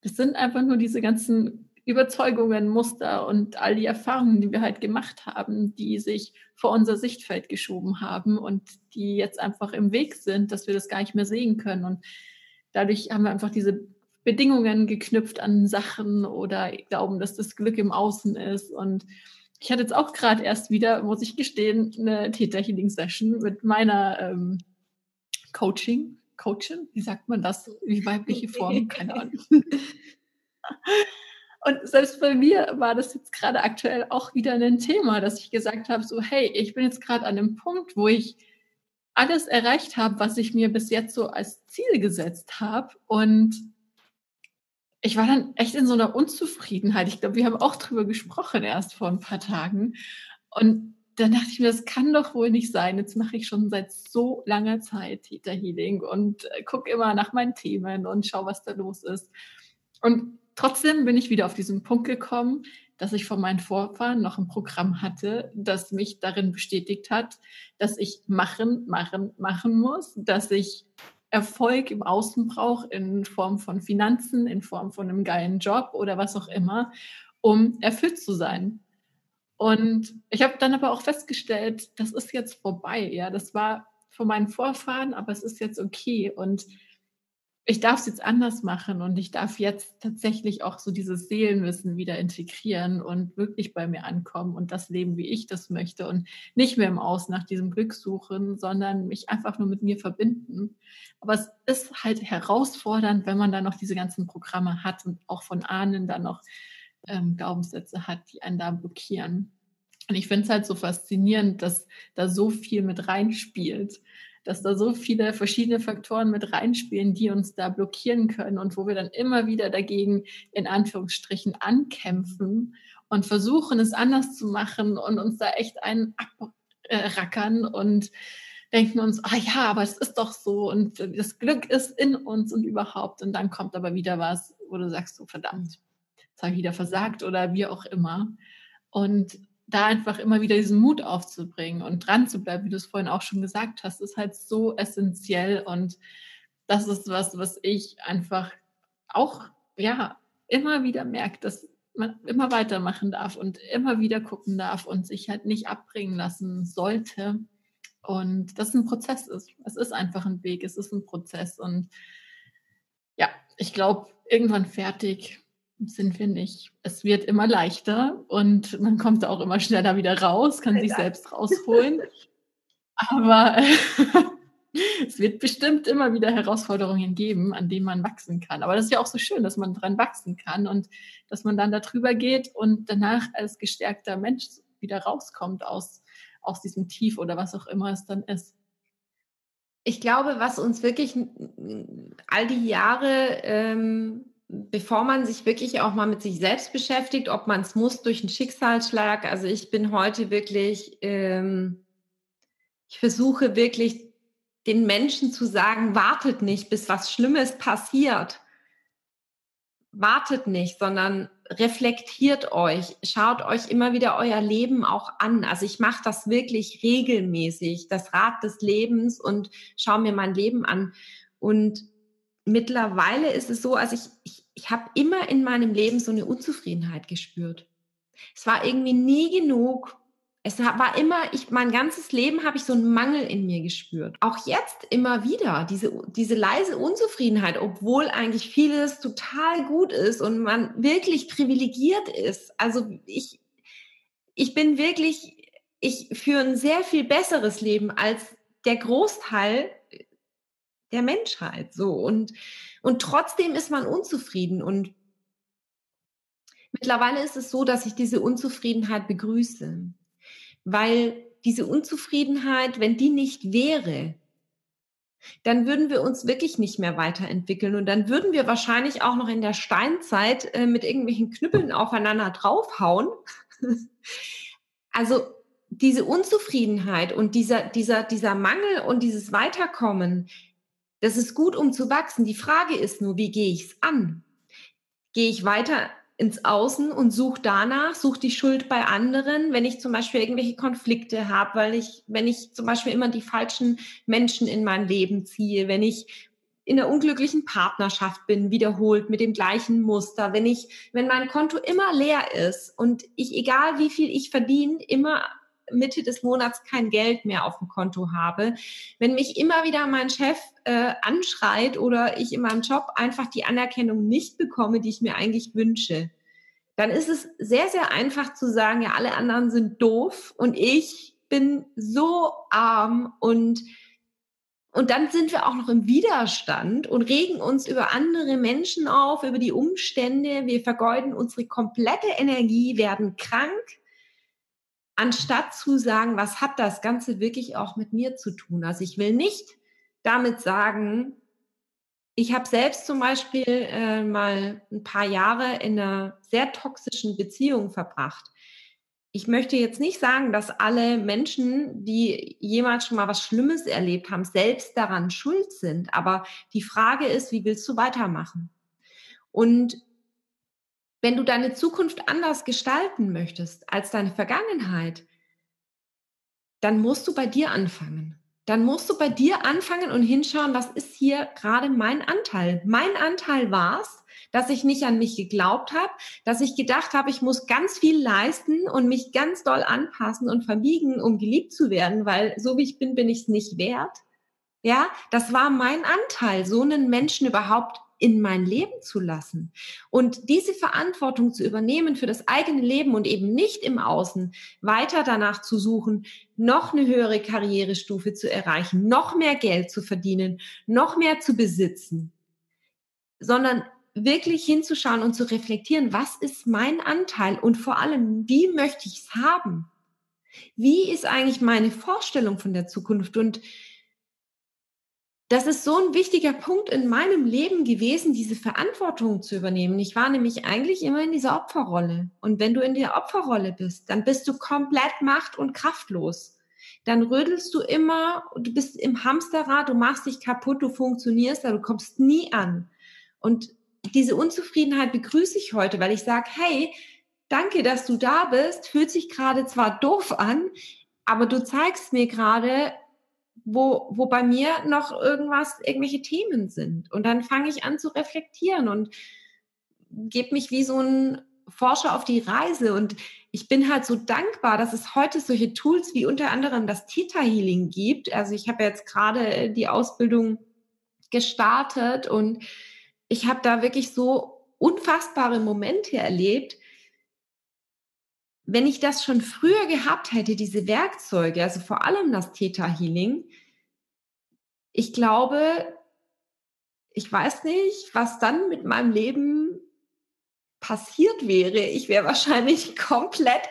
es sind einfach nur diese ganzen Überzeugungen, Muster und all die Erfahrungen, die wir halt gemacht haben, die sich vor unser Sichtfeld geschoben haben und die jetzt einfach im Weg sind, dass wir das gar nicht mehr sehen können. Und dadurch haben wir einfach diese Bedingungen geknüpft an Sachen oder glauben, dass das Glück im Außen ist. Und ich hatte jetzt auch gerade erst wieder, muss ich gestehen, eine Theta-Healing-Session mit meiner ähm, Coaching, Coachin, wie sagt man das? Wie weibliche Form? Keine Ahnung. Und selbst bei mir war das jetzt gerade aktuell auch wieder ein Thema, dass ich gesagt habe, so, hey, ich bin jetzt gerade an einem Punkt, wo ich alles erreicht habe, was ich mir bis jetzt so als Ziel gesetzt habe. Und ich war dann echt in so einer Unzufriedenheit. Ich glaube, wir haben auch drüber gesprochen erst vor ein paar Tagen. Und dann dachte ich mir, das kann doch wohl nicht sein. Jetzt mache ich schon seit so langer Zeit Theta Healing und äh, gucke immer nach meinen Themen und schaue, was da los ist. Und trotzdem bin ich wieder auf diesen Punkt gekommen, dass ich von meinen Vorfahren noch ein Programm hatte, das mich darin bestätigt hat, dass ich machen, machen, machen muss, dass ich Erfolg im Außen brauche in Form von Finanzen, in Form von einem geilen Job oder was auch immer, um erfüllt zu sein. Und ich habe dann aber auch festgestellt, das ist jetzt vorbei. Ja, das war von meinen Vorfahren, aber es ist jetzt okay. Und ich darf es jetzt anders machen und ich darf jetzt tatsächlich auch so dieses Seelenwissen wieder integrieren und wirklich bei mir ankommen und das leben, wie ich das möchte und nicht mehr im Außen nach diesem Glück suchen, sondern mich einfach nur mit mir verbinden. Aber es ist halt herausfordernd, wenn man dann noch diese ganzen Programme hat und auch von Ahnen dann noch ähm, Glaubenssätze hat, die einen da blockieren. Und ich finde es halt so faszinierend, dass da so viel mit reinspielt dass da so viele verschiedene Faktoren mit reinspielen, die uns da blockieren können und wo wir dann immer wieder dagegen in Anführungsstrichen ankämpfen und versuchen, es anders zu machen und uns da echt einen abrackern und denken uns, ah ja, aber es ist doch so und das Glück ist in uns und überhaupt. Und dann kommt aber wieder was, wo du sagst, so verdammt, jetzt habe ich wieder versagt oder wie auch immer. Und da einfach immer wieder diesen Mut aufzubringen und dran zu bleiben, wie du es vorhin auch schon gesagt hast, ist halt so essentiell und das ist was, was ich einfach auch, ja, immer wieder merke, dass man immer weitermachen darf und immer wieder gucken darf und sich halt nicht abbringen lassen sollte. Und das ein Prozess ist. Es ist einfach ein Weg, es ist ein Prozess. Und ja, ich glaube, irgendwann fertig sind wir nicht. Es wird immer leichter und man kommt auch immer schneller wieder raus, kann sich selbst rausholen. Aber es wird bestimmt immer wieder Herausforderungen geben, an denen man wachsen kann. Aber das ist ja auch so schön, dass man dran wachsen kann und dass man dann darüber geht und danach als gestärkter Mensch wieder rauskommt aus, aus diesem Tief oder was auch immer es dann ist. Ich glaube, was uns wirklich all die Jahre ähm, bevor man sich wirklich auch mal mit sich selbst beschäftigt, ob man es muss durch einen Schicksalsschlag. Also ich bin heute wirklich, ähm, ich versuche wirklich den Menschen zu sagen, wartet nicht, bis was Schlimmes passiert. Wartet nicht, sondern reflektiert euch, schaut euch immer wieder euer Leben auch an. Also ich mache das wirklich regelmäßig, das Rad des Lebens und schaue mir mein Leben an. Und mittlerweile ist es so, also ich, ich, ich habe immer in meinem Leben so eine Unzufriedenheit gespürt. Es war irgendwie nie genug. Es war immer, ich, mein ganzes Leben habe ich so einen Mangel in mir gespürt. Auch jetzt immer wieder, diese, diese leise Unzufriedenheit, obwohl eigentlich vieles total gut ist und man wirklich privilegiert ist. Also ich, ich bin wirklich, ich führe ein sehr viel besseres Leben als der Großteil der Menschheit. So und, und trotzdem ist man unzufrieden und mittlerweile ist es so, dass ich diese Unzufriedenheit begrüße, weil diese Unzufriedenheit, wenn die nicht wäre, dann würden wir uns wirklich nicht mehr weiterentwickeln und dann würden wir wahrscheinlich auch noch in der Steinzeit äh, mit irgendwelchen Knüppeln aufeinander draufhauen. also diese Unzufriedenheit und dieser, dieser, dieser Mangel und dieses Weiterkommen, das ist gut, um zu wachsen. Die Frage ist nur, wie gehe ich es an? Gehe ich weiter ins Außen und suche danach, suche die Schuld bei anderen, wenn ich zum Beispiel irgendwelche Konflikte habe, weil ich, wenn ich zum Beispiel immer die falschen Menschen in mein Leben ziehe, wenn ich in einer unglücklichen Partnerschaft bin, wiederholt mit dem gleichen Muster, wenn ich, wenn mein Konto immer leer ist und ich, egal wie viel ich verdiene, immer Mitte des Monats kein Geld mehr auf dem Konto habe, wenn mich immer wieder mein Chef äh, anschreit oder ich in meinem Job einfach die Anerkennung nicht bekomme, die ich mir eigentlich wünsche, dann ist es sehr, sehr einfach zu sagen, ja, alle anderen sind doof und ich bin so arm und und dann sind wir auch noch im Widerstand und regen uns über andere Menschen auf, über die Umstände. Wir vergeuden unsere komplette Energie, werden krank anstatt zu sagen, was hat das Ganze wirklich auch mit mir zu tun? Also ich will nicht damit sagen, ich habe selbst zum Beispiel äh, mal ein paar Jahre in einer sehr toxischen Beziehung verbracht. Ich möchte jetzt nicht sagen, dass alle Menschen, die jemals schon mal was Schlimmes erlebt haben, selbst daran schuld sind. Aber die Frage ist, wie willst du weitermachen? Und wenn du deine Zukunft anders gestalten möchtest als deine Vergangenheit, dann musst du bei dir anfangen. Dann musst du bei dir anfangen und hinschauen, was ist hier gerade mein Anteil. Mein Anteil war es, dass ich nicht an mich geglaubt habe, dass ich gedacht habe, ich muss ganz viel leisten und mich ganz doll anpassen und verbiegen, um geliebt zu werden, weil so wie ich bin, bin ich es nicht wert. Ja, das war mein Anteil, so einen Menschen überhaupt in mein Leben zu lassen. Und diese Verantwortung zu übernehmen für das eigene Leben und eben nicht im Außen weiter danach zu suchen, noch eine höhere Karrierestufe zu erreichen, noch mehr Geld zu verdienen, noch mehr zu besitzen, sondern wirklich hinzuschauen und zu reflektieren, was ist mein Anteil und vor allem, wie möchte ich es haben? Wie ist eigentlich meine Vorstellung von der Zukunft? Und das ist so ein wichtiger Punkt in meinem Leben gewesen, diese Verantwortung zu übernehmen. Ich war nämlich eigentlich immer in dieser Opferrolle. Und wenn du in der Opferrolle bist, dann bist du komplett macht- und kraftlos. Dann rödelst du immer, du bist im Hamsterrad, du machst dich kaputt, du funktionierst, aber du kommst nie an. Und diese Unzufriedenheit begrüße ich heute, weil ich sage, hey, danke, dass du da bist, fühlt sich gerade zwar doof an, aber du zeigst mir gerade, wo, wo bei mir noch irgendwas, irgendwelche Themen sind. Und dann fange ich an zu reflektieren und gebe mich wie so ein Forscher auf die Reise. Und ich bin halt so dankbar, dass es heute solche Tools wie unter anderem das Theta Healing gibt. Also ich habe jetzt gerade die Ausbildung gestartet und ich habe da wirklich so unfassbare Momente erlebt. Wenn ich das schon früher gehabt hätte, diese Werkzeuge, also vor allem das Theta Healing, ich glaube, ich weiß nicht, was dann mit meinem Leben passiert wäre. Ich wäre wahrscheinlich komplett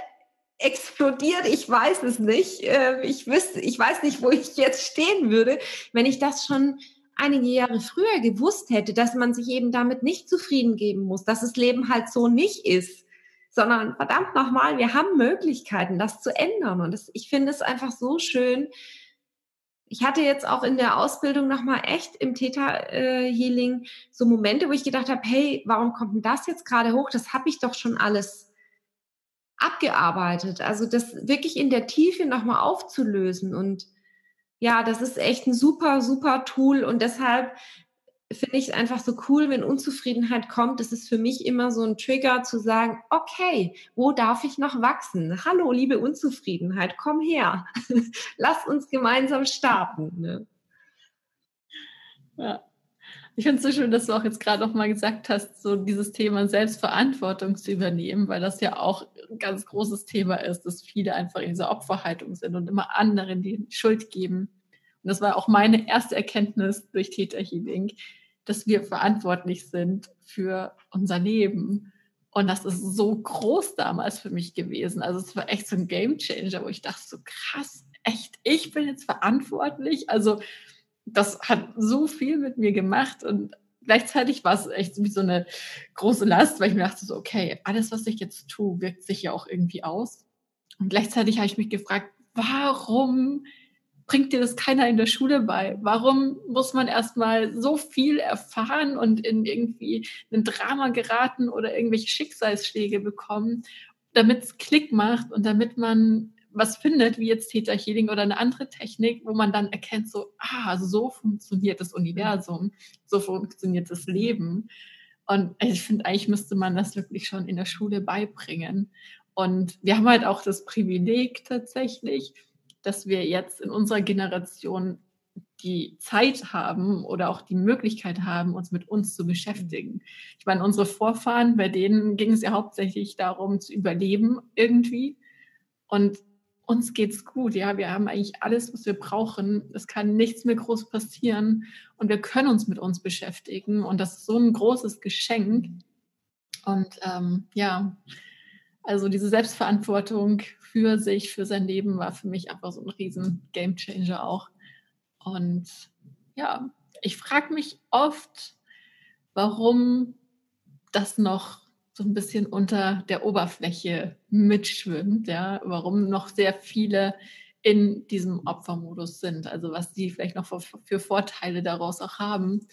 explodiert. Ich weiß es nicht. Ähm, ich wüsste, ich weiß nicht, wo ich jetzt stehen würde, wenn ich das schon einige Jahre früher gewusst hätte, dass man sich eben damit nicht zufrieden geben muss, dass das Leben halt so nicht ist, sondern verdammt nochmal, wir haben Möglichkeiten, das zu ändern. Und das, ich finde es einfach so schön. Ich hatte jetzt auch in der Ausbildung nochmal echt im Theta-Healing so Momente, wo ich gedacht habe, hey, warum kommt denn das jetzt gerade hoch? Das habe ich doch schon alles abgearbeitet. Also das wirklich in der Tiefe nochmal aufzulösen und ja, das ist echt ein super, super Tool und deshalb finde ich es einfach so cool, wenn Unzufriedenheit kommt. Das ist für mich immer so ein Trigger zu sagen, okay, wo darf ich noch wachsen? Hallo, liebe Unzufriedenheit, komm her. Lass uns gemeinsam starten. Ne? Ja. Ich finde es so schön, dass du auch jetzt gerade noch mal gesagt hast, so dieses Thema Selbstverantwortung zu übernehmen, weil das ja auch ein ganz großes Thema ist, dass viele einfach in dieser Opferhaltung sind und immer anderen die Schuld geben. Und das war auch meine erste Erkenntnis durch Theta Healing, dass wir verantwortlich sind für unser Leben. Und das ist so groß damals für mich gewesen. Also es war echt so ein Game Changer, wo ich dachte so krass, echt, ich bin jetzt verantwortlich. Also das hat so viel mit mir gemacht und gleichzeitig war es echt wie so eine große Last, weil ich mir dachte so, okay, alles, was ich jetzt tue, wirkt sich ja auch irgendwie aus. Und gleichzeitig habe ich mich gefragt, warum bringt dir das keiner in der Schule bei? Warum muss man erstmal so viel erfahren und in irgendwie ein Drama geraten oder irgendwelche Schicksalsschläge bekommen, damit es Klick macht und damit man was findet, wie jetzt Theta Healing oder eine andere Technik, wo man dann erkennt, so, ah, so funktioniert das Universum, so funktioniert das Leben. Und ich finde, eigentlich müsste man das wirklich schon in der Schule beibringen. Und wir haben halt auch das Privileg tatsächlich, dass wir jetzt in unserer Generation die Zeit haben oder auch die Möglichkeit haben, uns mit uns zu beschäftigen. Ich meine, unsere Vorfahren, bei denen ging es ja hauptsächlich darum, zu überleben irgendwie. Und uns geht's gut, ja, wir haben eigentlich alles, was wir brauchen. Es kann nichts mehr groß passieren und wir können uns mit uns beschäftigen und das ist so ein großes Geschenk. Und ähm, ja, also diese Selbstverantwortung für sich, für sein Leben war für mich einfach so ein riesen Gamechanger auch. Und ja, ich frage mich oft, warum das noch so ein bisschen unter der Oberfläche mitschwimmt, ja, warum noch sehr viele in diesem Opfermodus sind. Also was sie vielleicht noch für, für, Vorteile daraus auch haben,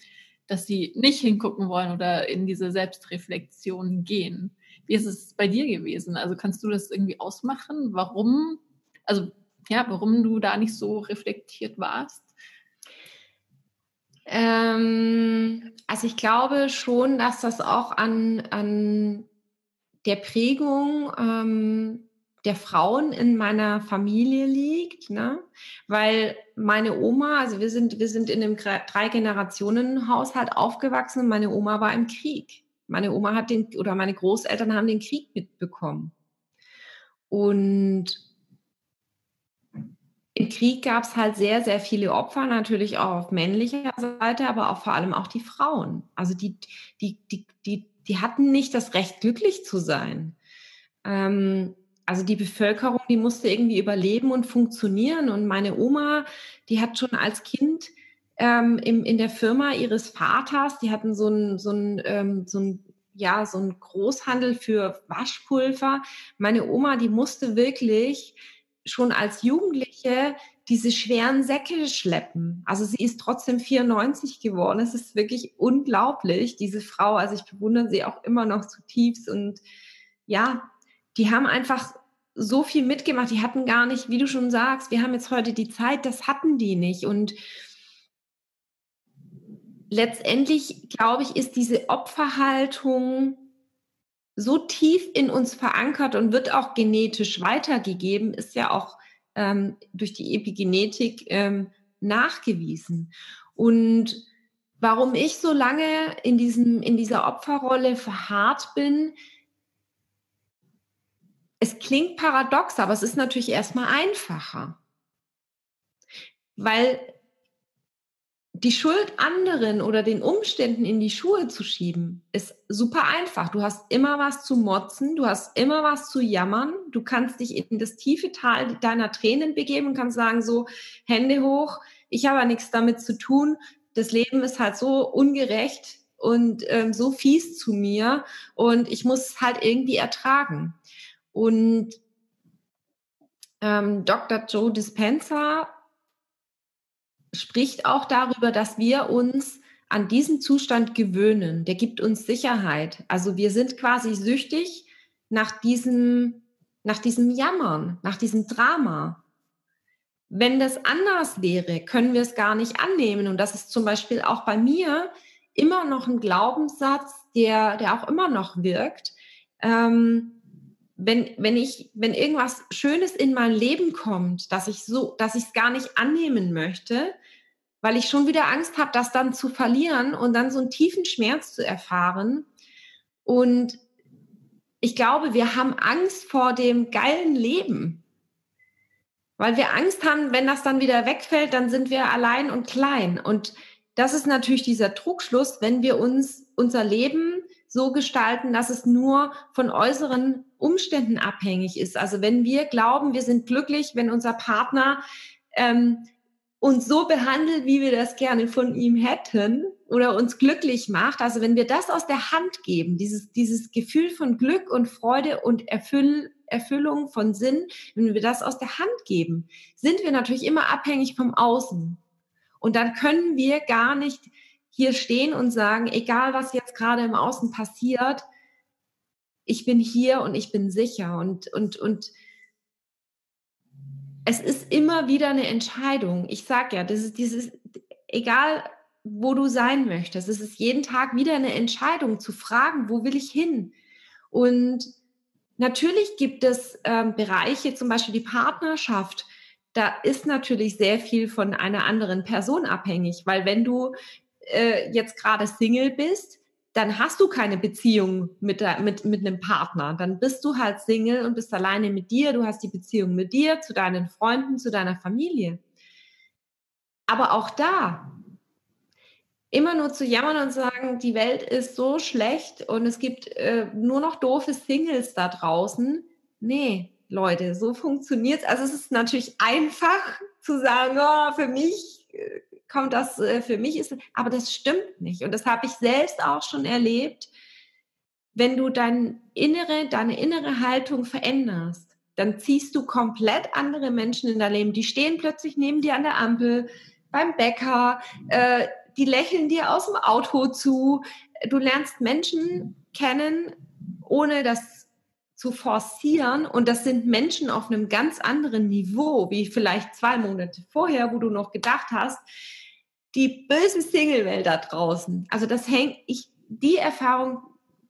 dass sie nicht hingucken wollen oder in diese Selbstreflexion gehen. Wie ist es bei dir gewesen? Also kannst du das irgendwie ausmachen? Warum, also ja, warum du da nicht so reflektiert warst? Ähm, also ich glaube schon, dass das auch an, an der Prägung ähm, der Frauen in meiner Familie liegt, ne? weil meine Oma, also wir sind, wir sind in einem Drei-Generationen-Haushalt aufgewachsen meine Oma war im Krieg. Meine Oma hat den, oder meine Großeltern haben den Krieg mitbekommen. Und im Krieg gab es halt sehr, sehr viele Opfer, natürlich auch auf männlicher Seite, aber auch vor allem auch die Frauen. Also die, die, die, die, die hatten nicht das Recht, glücklich zu sein. Ähm, also die Bevölkerung, die musste irgendwie überleben und funktionieren. Und meine Oma, die hat schon als Kind ähm, im, in der Firma ihres Vaters, die hatten so ein, so ein, ähm, so ein ja, so ein Großhandel für Waschpulver. Meine Oma, die musste wirklich schon als Jugendliche diese schweren Säcke schleppen. Also sie ist trotzdem 94 geworden. Es ist wirklich unglaublich, diese Frau. Also ich bewundere sie auch immer noch zutiefst. Und ja, die haben einfach so viel mitgemacht. Die hatten gar nicht, wie du schon sagst, wir haben jetzt heute die Zeit, das hatten die nicht. Und letztendlich, glaube ich, ist diese Opferhaltung so tief in uns verankert und wird auch genetisch weitergegeben, ist ja auch ähm, durch die Epigenetik ähm, nachgewiesen. Und warum ich so lange in, diesem, in dieser Opferrolle verharrt bin, es klingt paradox, aber es ist natürlich erstmal einfacher. Weil die Schuld anderen oder den Umständen in die Schuhe zu schieben, ist super einfach. Du hast immer was zu motzen, du hast immer was zu jammern, du kannst dich in das tiefe Tal deiner Tränen begeben und kannst sagen, so Hände hoch, ich habe nichts damit zu tun, das Leben ist halt so ungerecht und ähm, so fies zu mir und ich muss es halt irgendwie ertragen. Und ähm, Dr. Joe Dispenza spricht auch darüber, dass wir uns an diesen Zustand gewöhnen. Der gibt uns Sicherheit. Also wir sind quasi süchtig nach diesem, nach diesem Jammern, nach diesem Drama. Wenn das anders wäre, können wir es gar nicht annehmen. Und das ist zum Beispiel auch bei mir immer noch ein Glaubenssatz, der, der auch immer noch wirkt. Ähm, wenn, wenn ich, wenn irgendwas Schönes in mein Leben kommt, dass ich so, dass ich es gar nicht annehmen möchte, weil ich schon wieder Angst habe, das dann zu verlieren und dann so einen tiefen Schmerz zu erfahren. Und ich glaube, wir haben Angst vor dem geilen Leben. Weil wir Angst haben, wenn das dann wieder wegfällt, dann sind wir allein und klein. Und das ist natürlich dieser Trugschluss, wenn wir uns unser Leben so gestalten, dass es nur von äußeren Umständen abhängig ist. Also wenn wir glauben, wir sind glücklich, wenn unser Partner ähm, uns so behandelt, wie wir das gerne von ihm hätten oder uns glücklich macht. Also wenn wir das aus der Hand geben, dieses, dieses Gefühl von Glück und Freude und Erfüll, Erfüllung von Sinn, wenn wir das aus der Hand geben, sind wir natürlich immer abhängig vom Außen. Und dann können wir gar nicht hier stehen und sagen, egal was jetzt gerade im Außen passiert, ich bin hier und ich bin sicher und, und, und es ist immer wieder eine Entscheidung. Ich sage ja, das ist dieses, egal wo du sein möchtest, es ist jeden Tag wieder eine Entscheidung zu fragen, wo will ich hin? Und natürlich gibt es ähm, Bereiche, zum Beispiel die Partnerschaft, da ist natürlich sehr viel von einer anderen Person abhängig, weil wenn du äh, jetzt gerade Single bist, dann hast du keine Beziehung mit, mit, mit einem Partner. Dann bist du halt Single und bist alleine mit dir. Du hast die Beziehung mit dir, zu deinen Freunden, zu deiner Familie. Aber auch da, immer nur zu jammern und sagen, die Welt ist so schlecht und es gibt äh, nur noch doofe Singles da draußen. Nee, Leute, so funktioniert es. Also es ist natürlich einfach zu sagen, oh, für mich kommt das äh, für mich ist, aber das stimmt nicht. Und das habe ich selbst auch schon erlebt. Wenn du dein innere, deine innere Haltung veränderst, dann ziehst du komplett andere Menschen in dein Leben. Die stehen plötzlich neben dir an der Ampel, beim Bäcker, äh, die lächeln dir aus dem Auto zu. Du lernst Menschen kennen ohne das zu forcieren. Und das sind Menschen auf einem ganz anderen Niveau, wie vielleicht zwei Monate vorher, wo du noch gedacht hast, die böse Single-Welt da draußen. Also das hängt, ich, die Erfahrung,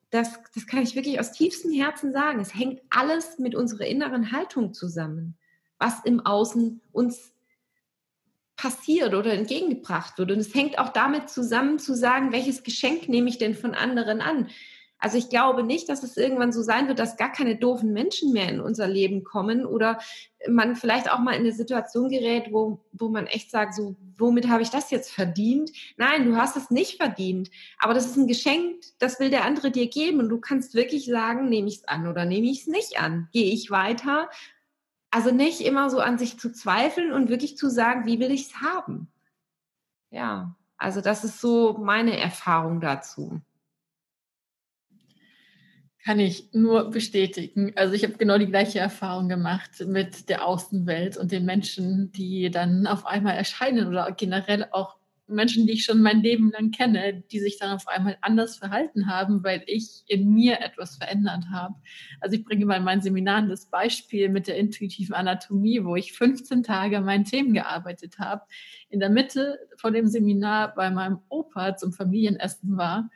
das, das kann ich wirklich aus tiefstem Herzen sagen. Es hängt alles mit unserer inneren Haltung zusammen, was im Außen uns passiert oder entgegengebracht wird. Und es hängt auch damit zusammen zu sagen, welches Geschenk nehme ich denn von anderen an? Also ich glaube nicht, dass es irgendwann so sein wird, dass gar keine doofen Menschen mehr in unser Leben kommen oder man vielleicht auch mal in eine Situation gerät, wo, wo man echt sagt, so, womit habe ich das jetzt verdient? Nein, du hast es nicht verdient. Aber das ist ein Geschenk, das will der andere dir geben und du kannst wirklich sagen, nehme ich es an oder nehme ich es nicht an? Gehe ich weiter also nicht immer so an sich zu zweifeln und wirklich zu sagen, wie will ich es haben? Ja, also das ist so meine Erfahrung dazu. Kann ich nur bestätigen. Also ich habe genau die gleiche Erfahrung gemacht mit der Außenwelt und den Menschen, die dann auf einmal erscheinen oder generell auch Menschen, die ich schon mein Leben lang kenne, die sich dann auf einmal anders verhalten haben, weil ich in mir etwas verändert habe. Also ich bringe mal in meinen Seminaren das Beispiel mit der intuitiven Anatomie, wo ich 15 Tage an meinen Themen gearbeitet habe. In der Mitte von dem Seminar bei meinem Opa zum Familienessen war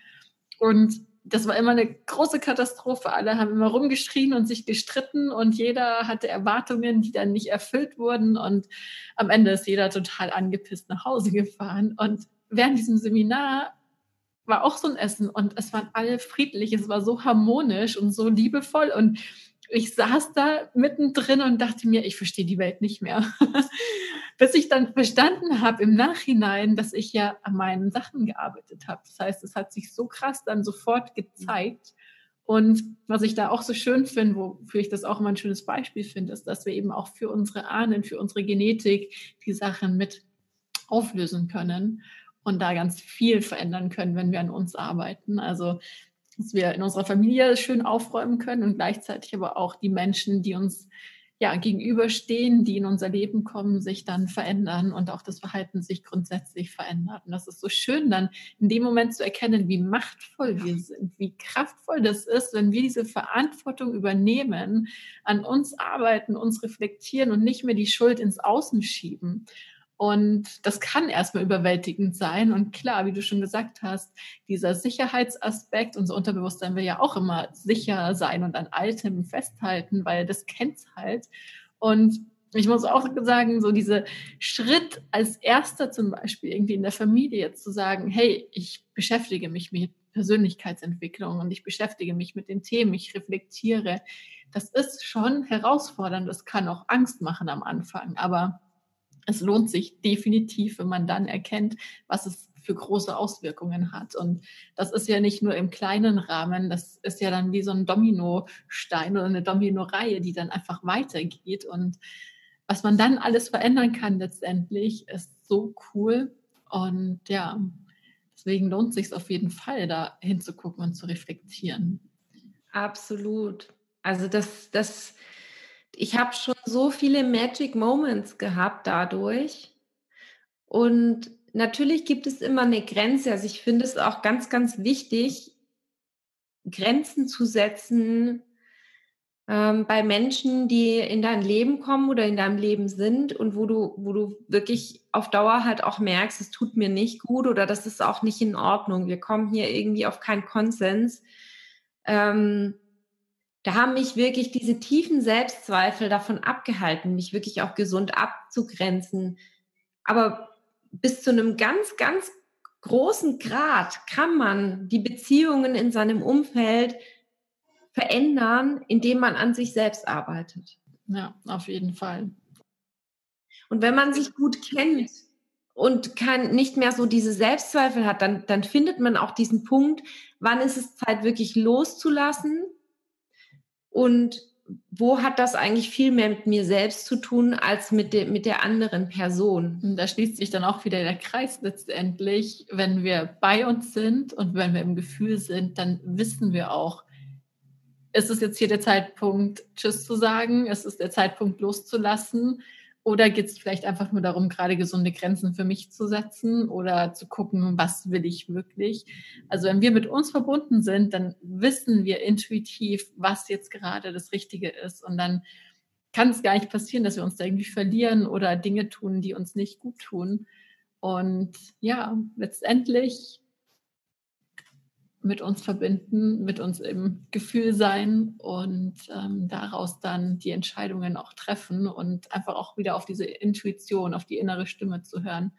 und das war immer eine große Katastrophe. Alle haben immer rumgeschrien und sich gestritten und jeder hatte Erwartungen, die dann nicht erfüllt wurden. Und am Ende ist jeder total angepisst nach Hause gefahren. Und während diesem Seminar war auch so ein Essen und es waren alle friedlich, es war so harmonisch und so liebevoll und ich saß da mittendrin und dachte mir, ich verstehe die Welt nicht mehr. Bis ich dann verstanden habe im Nachhinein, dass ich ja an meinen Sachen gearbeitet habe. Das heißt, es hat sich so krass dann sofort gezeigt. Und was ich da auch so schön finde, wofür ich das auch immer ein schönes Beispiel finde, ist, dass wir eben auch für unsere Ahnen, für unsere Genetik die Sachen mit auflösen können und da ganz viel verändern können, wenn wir an uns arbeiten. Also dass wir in unserer Familie schön aufräumen können und gleichzeitig aber auch die Menschen, die uns ja, gegenüberstehen, die in unser Leben kommen, sich dann verändern und auch das Verhalten sich grundsätzlich verändert. Und das ist so schön, dann in dem Moment zu erkennen, wie machtvoll wir sind, wie kraftvoll das ist, wenn wir diese Verantwortung übernehmen, an uns arbeiten, uns reflektieren und nicht mehr die Schuld ins Außen schieben. Und das kann erstmal überwältigend sein. Und klar, wie du schon gesagt hast, dieser Sicherheitsaspekt, unser Unterbewusstsein will ja auch immer sicher sein und an Altem festhalten, weil das kennt's halt. Und ich muss auch sagen, so diese Schritt als erster zum Beispiel irgendwie in der Familie jetzt zu sagen, hey, ich beschäftige mich mit Persönlichkeitsentwicklung und ich beschäftige mich mit den Themen, ich reflektiere. Das ist schon herausfordernd. Das kann auch Angst machen am Anfang. Aber es lohnt sich definitiv, wenn man dann erkennt, was es für große Auswirkungen hat. Und das ist ja nicht nur im kleinen Rahmen, das ist ja dann wie so ein Dominostein oder eine Dominoreihe, die dann einfach weitergeht. Und was man dann alles verändern kann letztendlich, ist so cool. Und ja, deswegen lohnt sich auf jeden Fall, da hinzugucken und zu reflektieren. Absolut. Also das, das ich habe schon so viele Magic Moments gehabt dadurch. Und natürlich gibt es immer eine Grenze. Also ich finde es auch ganz, ganz wichtig, Grenzen zu setzen ähm, bei Menschen, die in dein Leben kommen oder in deinem Leben sind und wo du, wo du wirklich auf Dauer halt auch merkst, es tut mir nicht gut oder das ist auch nicht in Ordnung. Wir kommen hier irgendwie auf keinen Konsens. Ähm, da haben mich wirklich diese tiefen Selbstzweifel davon abgehalten, mich wirklich auch gesund abzugrenzen. Aber bis zu einem ganz, ganz großen Grad kann man die Beziehungen in seinem Umfeld verändern, indem man an sich selbst arbeitet. Ja, auf jeden Fall. Und wenn man sich gut kennt und kann nicht mehr so diese Selbstzweifel hat, dann, dann findet man auch diesen Punkt, wann ist es Zeit, wirklich loszulassen und wo hat das eigentlich viel mehr mit mir selbst zu tun als mit, de, mit der anderen Person? Da schließt sich dann auch wieder der Kreis letztendlich. Wenn wir bei uns sind und wenn wir im Gefühl sind, dann wissen wir auch, ist es jetzt hier der Zeitpunkt, Tschüss zu sagen? Ist es der Zeitpunkt loszulassen? Oder geht es vielleicht einfach nur darum, gerade gesunde Grenzen für mich zu setzen oder zu gucken, was will ich wirklich? Also wenn wir mit uns verbunden sind, dann wissen wir intuitiv, was jetzt gerade das Richtige ist. Und dann kann es gar nicht passieren, dass wir uns da irgendwie verlieren oder Dinge tun, die uns nicht gut tun. Und ja, letztendlich mit uns verbinden, mit uns im Gefühl sein und ähm, daraus dann die Entscheidungen auch treffen und einfach auch wieder auf diese Intuition, auf die innere Stimme zu hören.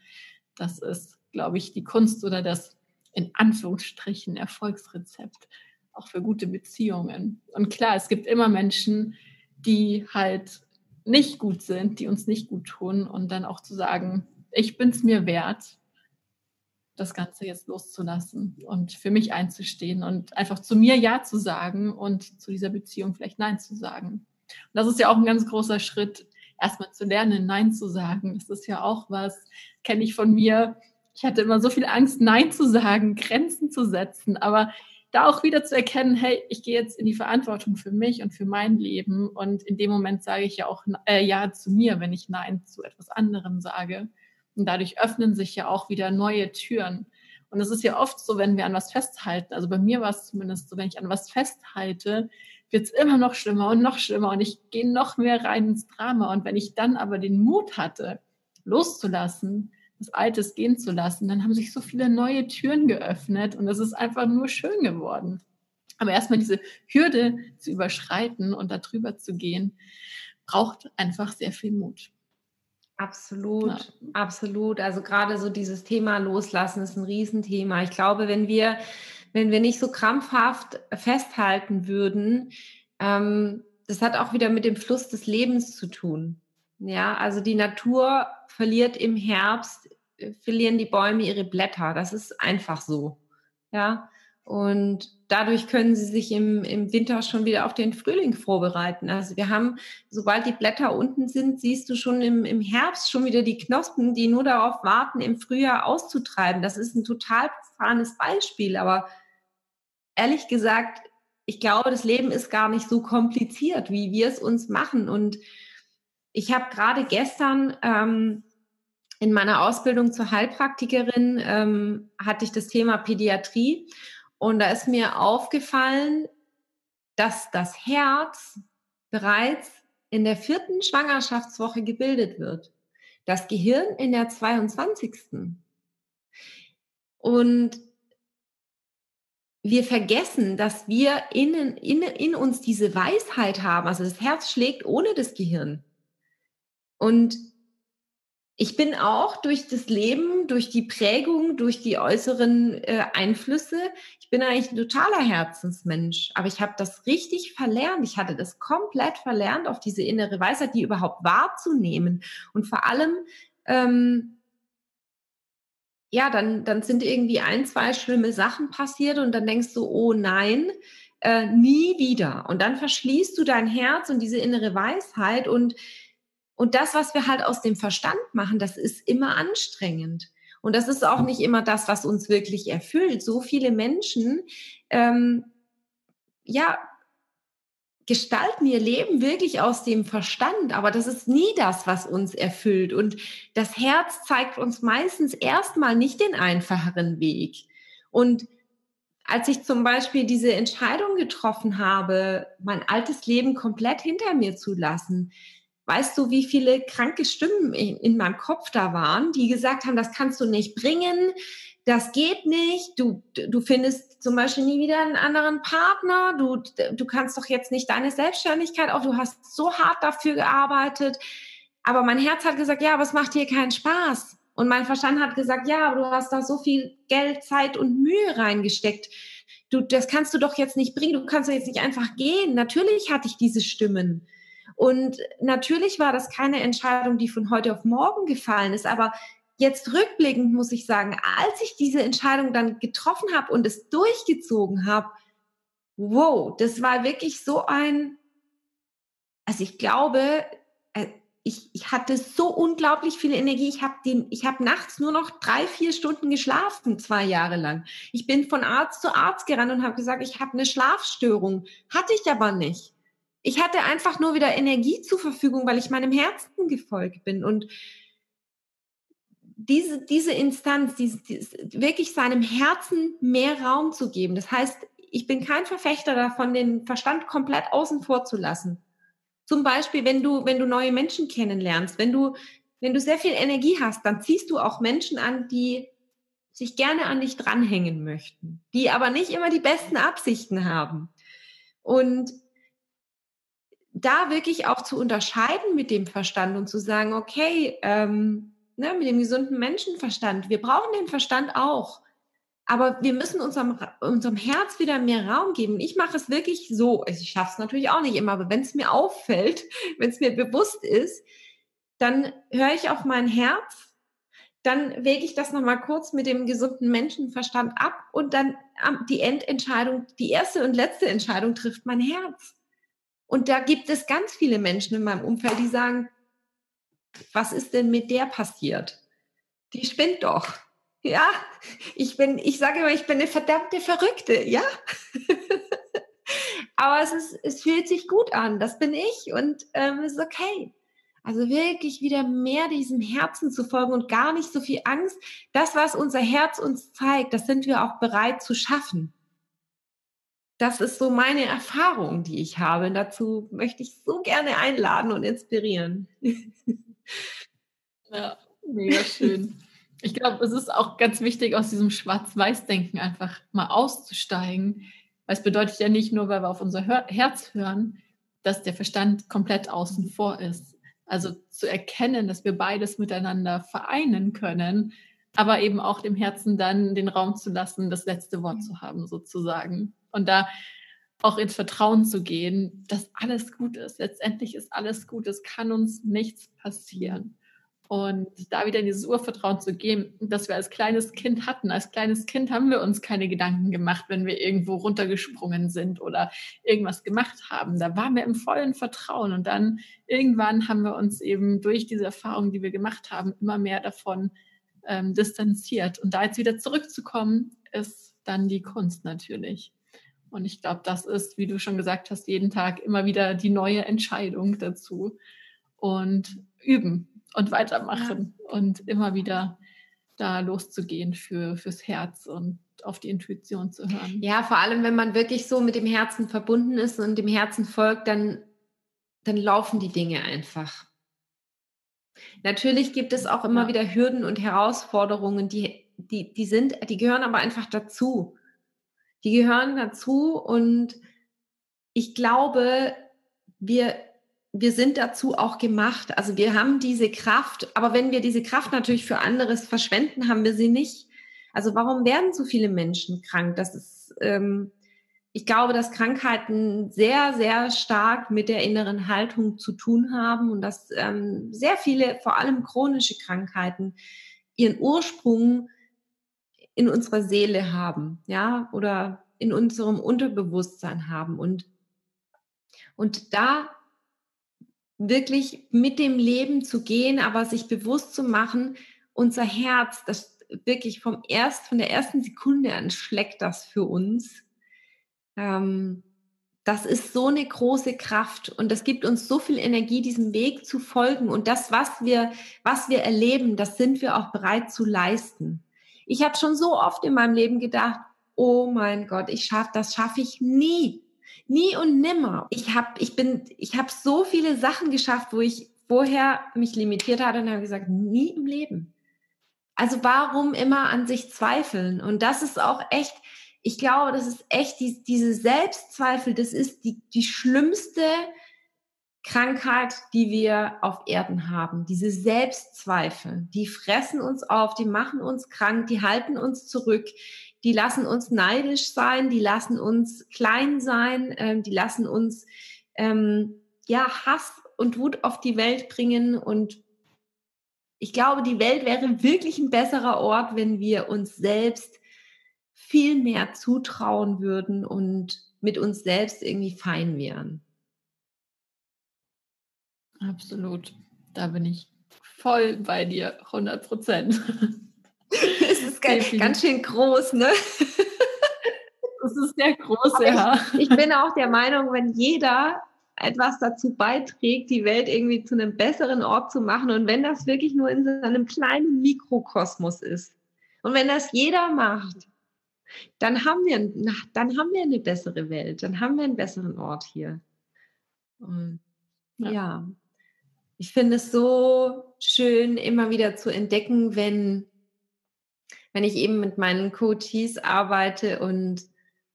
Das ist, glaube ich, die Kunst oder das in Anführungsstrichen Erfolgsrezept auch für gute Beziehungen. Und klar, es gibt immer Menschen, die halt nicht gut sind, die uns nicht gut tun und dann auch zu sagen, ich bin es mir wert, das Ganze jetzt loszulassen und für mich einzustehen und einfach zu mir Ja zu sagen und zu dieser Beziehung vielleicht Nein zu sagen. Und das ist ja auch ein ganz großer Schritt, erstmal zu lernen, Nein zu sagen. Das ist ja auch was, kenne ich von mir. Ich hatte immer so viel Angst, Nein zu sagen, Grenzen zu setzen, aber da auch wieder zu erkennen, hey, ich gehe jetzt in die Verantwortung für mich und für mein Leben und in dem Moment sage ich ja auch äh, Ja zu mir, wenn ich Nein zu etwas anderem sage. Und dadurch öffnen sich ja auch wieder neue Türen. Und es ist ja oft so, wenn wir an was festhalten, also bei mir war es zumindest so, wenn ich an was festhalte, wird es immer noch schlimmer und noch schlimmer und ich gehe noch mehr rein ins Drama. Und wenn ich dann aber den Mut hatte, loszulassen, das Altes gehen zu lassen, dann haben sich so viele neue Türen geöffnet und es ist einfach nur schön geworden. Aber erstmal diese Hürde zu überschreiten und darüber zu gehen, braucht einfach sehr viel Mut. Absolut, ja. absolut. Also gerade so dieses Thema Loslassen ist ein Riesenthema. Ich glaube, wenn wir, wenn wir nicht so krampfhaft festhalten würden, ähm, das hat auch wieder mit dem Fluss des Lebens zu tun. Ja, also die Natur verliert im Herbst, äh, verlieren die Bäume ihre Blätter. Das ist einfach so. Ja, und dadurch können sie sich im, im Winter schon wieder auf den Frühling vorbereiten. Also wir haben, sobald die Blätter unten sind, siehst du schon im, im Herbst schon wieder die Knospen, die nur darauf warten, im Frühjahr auszutreiben. Das ist ein total profanes Beispiel, aber ehrlich gesagt, ich glaube, das Leben ist gar nicht so kompliziert, wie wir es uns machen. Und ich habe gerade gestern ähm, in meiner Ausbildung zur Heilpraktikerin ähm, hatte ich das Thema Pädiatrie und da ist mir aufgefallen, dass das Herz bereits in der vierten Schwangerschaftswoche gebildet wird. Das Gehirn in der 22. Und wir vergessen, dass wir in, in, in uns diese Weisheit haben. Also das Herz schlägt ohne das Gehirn. Und ich bin auch durch das Leben, durch die Prägung, durch die äußeren äh, Einflüsse, ich bin eigentlich ein totaler Herzensmensch, aber ich habe das richtig verlernt. Ich hatte das komplett verlernt, auf diese innere Weisheit, die überhaupt wahrzunehmen. Und vor allem, ähm, ja, dann, dann sind irgendwie ein, zwei schlimme Sachen passiert und dann denkst du, oh nein, äh, nie wieder. Und dann verschließt du dein Herz und diese innere Weisheit und und das, was wir halt aus dem Verstand machen, das ist immer anstrengend. Und das ist auch nicht immer das, was uns wirklich erfüllt. So viele Menschen, ähm, ja, gestalten ihr Leben wirklich aus dem Verstand, aber das ist nie das, was uns erfüllt. Und das Herz zeigt uns meistens erstmal nicht den einfacheren Weg. Und als ich zum Beispiel diese Entscheidung getroffen habe, mein altes Leben komplett hinter mir zu lassen, Weißt du, wie viele kranke Stimmen in, in, meinem Kopf da waren, die gesagt haben, das kannst du nicht bringen, das geht nicht, du, du findest zum Beispiel nie wieder einen anderen Partner, du, du kannst doch jetzt nicht deine Selbstständigkeit auf, du hast so hart dafür gearbeitet. Aber mein Herz hat gesagt, ja, aber es macht dir keinen Spaß. Und mein Verstand hat gesagt, ja, aber du hast da so viel Geld, Zeit und Mühe reingesteckt. Du, das kannst du doch jetzt nicht bringen. Du kannst doch jetzt nicht einfach gehen. Natürlich hatte ich diese Stimmen. Und natürlich war das keine Entscheidung, die von heute auf morgen gefallen ist, aber jetzt rückblickend muss ich sagen, als ich diese Entscheidung dann getroffen habe und es durchgezogen habe, wow, das war wirklich so ein, also ich glaube, äh, ich, ich hatte so unglaublich viel Energie. Ich habe habe nachts nur noch drei, vier Stunden geschlafen, zwei Jahre lang. Ich bin von Arzt zu Arzt gerannt und habe gesagt, ich habe eine Schlafstörung. Hatte ich aber nicht. Ich hatte einfach nur wieder Energie zur Verfügung, weil ich meinem Herzen gefolgt bin und diese, diese Instanz, diese, diese, wirklich seinem Herzen mehr Raum zu geben. Das heißt, ich bin kein Verfechter davon, den Verstand komplett außen vor zu lassen. Zum Beispiel, wenn du, wenn du neue Menschen kennenlernst, wenn du, wenn du sehr viel Energie hast, dann ziehst du auch Menschen an, die sich gerne an dich dranhängen möchten, die aber nicht immer die besten Absichten haben. Und da wirklich auch zu unterscheiden mit dem Verstand und zu sagen, okay, ähm, ne, mit dem gesunden Menschenverstand, wir brauchen den Verstand auch. Aber wir müssen unserem, unserem Herz wieder mehr Raum geben. Ich mache es wirklich so. Also ich schaffe es natürlich auch nicht immer, aber wenn es mir auffällt, wenn es mir bewusst ist, dann höre ich auf mein Herz dann wege ich das nochmal kurz mit dem gesunden Menschenverstand ab und dann die Endentscheidung, die erste und letzte Entscheidung trifft mein Herz. Und da gibt es ganz viele Menschen in meinem Umfeld, die sagen, was ist denn mit der passiert? Die spinnt doch. Ja, ich bin, ich sage immer, ich bin eine verdammte Verrückte, ja. Aber es ist, es fühlt sich gut an, das bin ich und ähm, es ist okay. Also wirklich wieder mehr diesem Herzen zu folgen und gar nicht so viel Angst. Das, was unser Herz uns zeigt, das sind wir auch bereit zu schaffen. Das ist so meine Erfahrung, die ich habe. Und dazu möchte ich so gerne einladen und inspirieren. Ja, mega schön. Ich glaube, es ist auch ganz wichtig, aus diesem Schwarz-Weiß-Denken einfach mal auszusteigen. Weil es bedeutet ja nicht nur, weil wir auf unser Herz hören, dass der Verstand komplett außen vor ist. Also zu erkennen, dass wir beides miteinander vereinen können, aber eben auch dem Herzen dann den Raum zu lassen, das letzte Wort zu haben, sozusagen. Und da auch ins Vertrauen zu gehen, dass alles gut ist. Letztendlich ist alles gut. Es kann uns nichts passieren. Und da wieder in dieses Urvertrauen zu gehen, das wir als kleines Kind hatten. Als kleines Kind haben wir uns keine Gedanken gemacht, wenn wir irgendwo runtergesprungen sind oder irgendwas gemacht haben. Da waren wir im vollen Vertrauen. Und dann irgendwann haben wir uns eben durch diese Erfahrungen, die wir gemacht haben, immer mehr davon ähm, distanziert. Und da jetzt wieder zurückzukommen, ist dann die Kunst natürlich. Und ich glaube, das ist, wie du schon gesagt hast, jeden Tag immer wieder die neue Entscheidung dazu. Und üben, und weitermachen ja. und immer wieder da loszugehen für, fürs Herz und auf die Intuition zu hören. Ja, vor allem, wenn man wirklich so mit dem Herzen verbunden ist und dem Herzen folgt, dann, dann laufen die Dinge einfach. Natürlich gibt es auch immer ja. wieder Hürden und Herausforderungen, die, die, die sind, die gehören aber einfach dazu. Die gehören dazu und ich glaube, wir wir sind dazu auch gemacht. Also wir haben diese Kraft, aber wenn wir diese Kraft natürlich für anderes verschwenden, haben wir sie nicht. Also warum werden so viele Menschen krank? Das ist, ähm, ich glaube, dass Krankheiten sehr, sehr stark mit der inneren Haltung zu tun haben und dass ähm, sehr viele, vor allem chronische Krankheiten, ihren Ursprung in unserer Seele haben, ja, oder in unserem Unterbewusstsein haben und und da wirklich mit dem Leben zu gehen, aber sich bewusst zu machen, unser Herz, das wirklich vom erst, von der ersten Sekunde an schlägt das für uns. Ähm, das ist so eine große Kraft und das gibt uns so viel Energie, diesem Weg zu folgen. Und das, was wir, was wir erleben, das sind wir auch bereit zu leisten. Ich habe schon so oft in meinem Leben gedacht, oh mein Gott, ich schaff, das schaffe ich nie. Nie und nimmer. Ich habe ich bin ich habe so viele Sachen geschafft, wo ich vorher mich limitiert hatte und habe gesagt, nie im Leben. Also warum immer an sich zweifeln? Und das ist auch echt, ich glaube, das ist echt die, diese Selbstzweifel, das ist die, die schlimmste Krankheit, die wir auf Erden haben. Diese Selbstzweifel, die fressen uns auf, die machen uns krank, die halten uns zurück, die lassen uns neidisch sein, die lassen uns klein sein, ähm, die lassen uns ähm, ja Hass und Wut auf die Welt bringen. Und ich glaube, die Welt wäre wirklich ein besserer Ort, wenn wir uns selbst viel mehr zutrauen würden und mit uns selbst irgendwie fein wären. Absolut. Da bin ich voll bei dir, 100 Prozent. Es ist ganz, ganz schön groß, ne? Das ist sehr groß, Aber ja. Ich, ich, bin auch der Meinung, wenn jeder etwas dazu beiträgt, die Welt irgendwie zu einem besseren Ort zu machen. Und wenn das wirklich nur in so einem kleinen Mikrokosmos ist und wenn das jeder macht, dann haben wir, dann haben wir eine bessere Welt, dann haben wir einen besseren Ort hier. Und ja. ja. Ich finde es so schön, immer wieder zu entdecken, wenn, wenn ich eben mit meinen Coaches arbeite und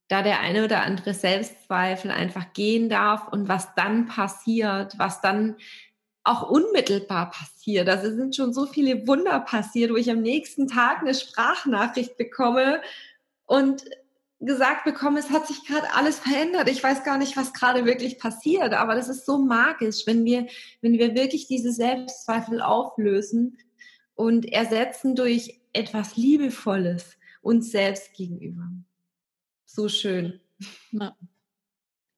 da der eine oder andere Selbstzweifel einfach gehen darf und was dann passiert, was dann auch unmittelbar passiert. Also sind schon so viele Wunder passiert, wo ich am nächsten Tag eine Sprachnachricht bekomme und gesagt bekomme, es hat sich gerade alles verändert. Ich weiß gar nicht, was gerade wirklich passiert, aber das ist so magisch, wenn wir, wenn wir wirklich diese Selbstzweifel auflösen und ersetzen durch etwas Liebevolles uns selbst gegenüber. So schön. Ja.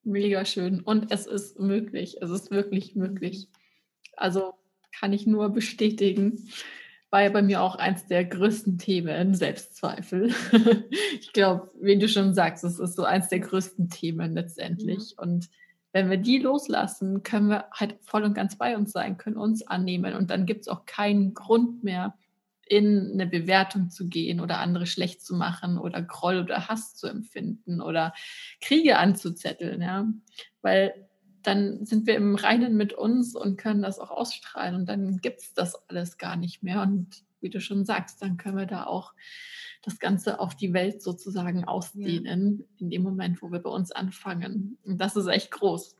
Mega schön. Und es ist möglich. Es ist wirklich möglich. Also kann ich nur bestätigen. War ja bei mir auch eins der größten Themen, Selbstzweifel. ich glaube, wie du schon sagst, es ist so eins der größten Themen letztendlich. Ja. Und wenn wir die loslassen, können wir halt voll und ganz bei uns sein, können uns annehmen. Und dann gibt es auch keinen Grund mehr, in eine Bewertung zu gehen oder andere schlecht zu machen oder Groll oder Hass zu empfinden oder Kriege anzuzetteln, ja. Weil dann sind wir im Reinen mit uns und können das auch ausstrahlen und dann gibt es das alles gar nicht mehr. Und wie du schon sagst, dann können wir da auch das Ganze auf die Welt sozusagen ausdehnen, ja. in dem Moment, wo wir bei uns anfangen. Und das ist echt groß.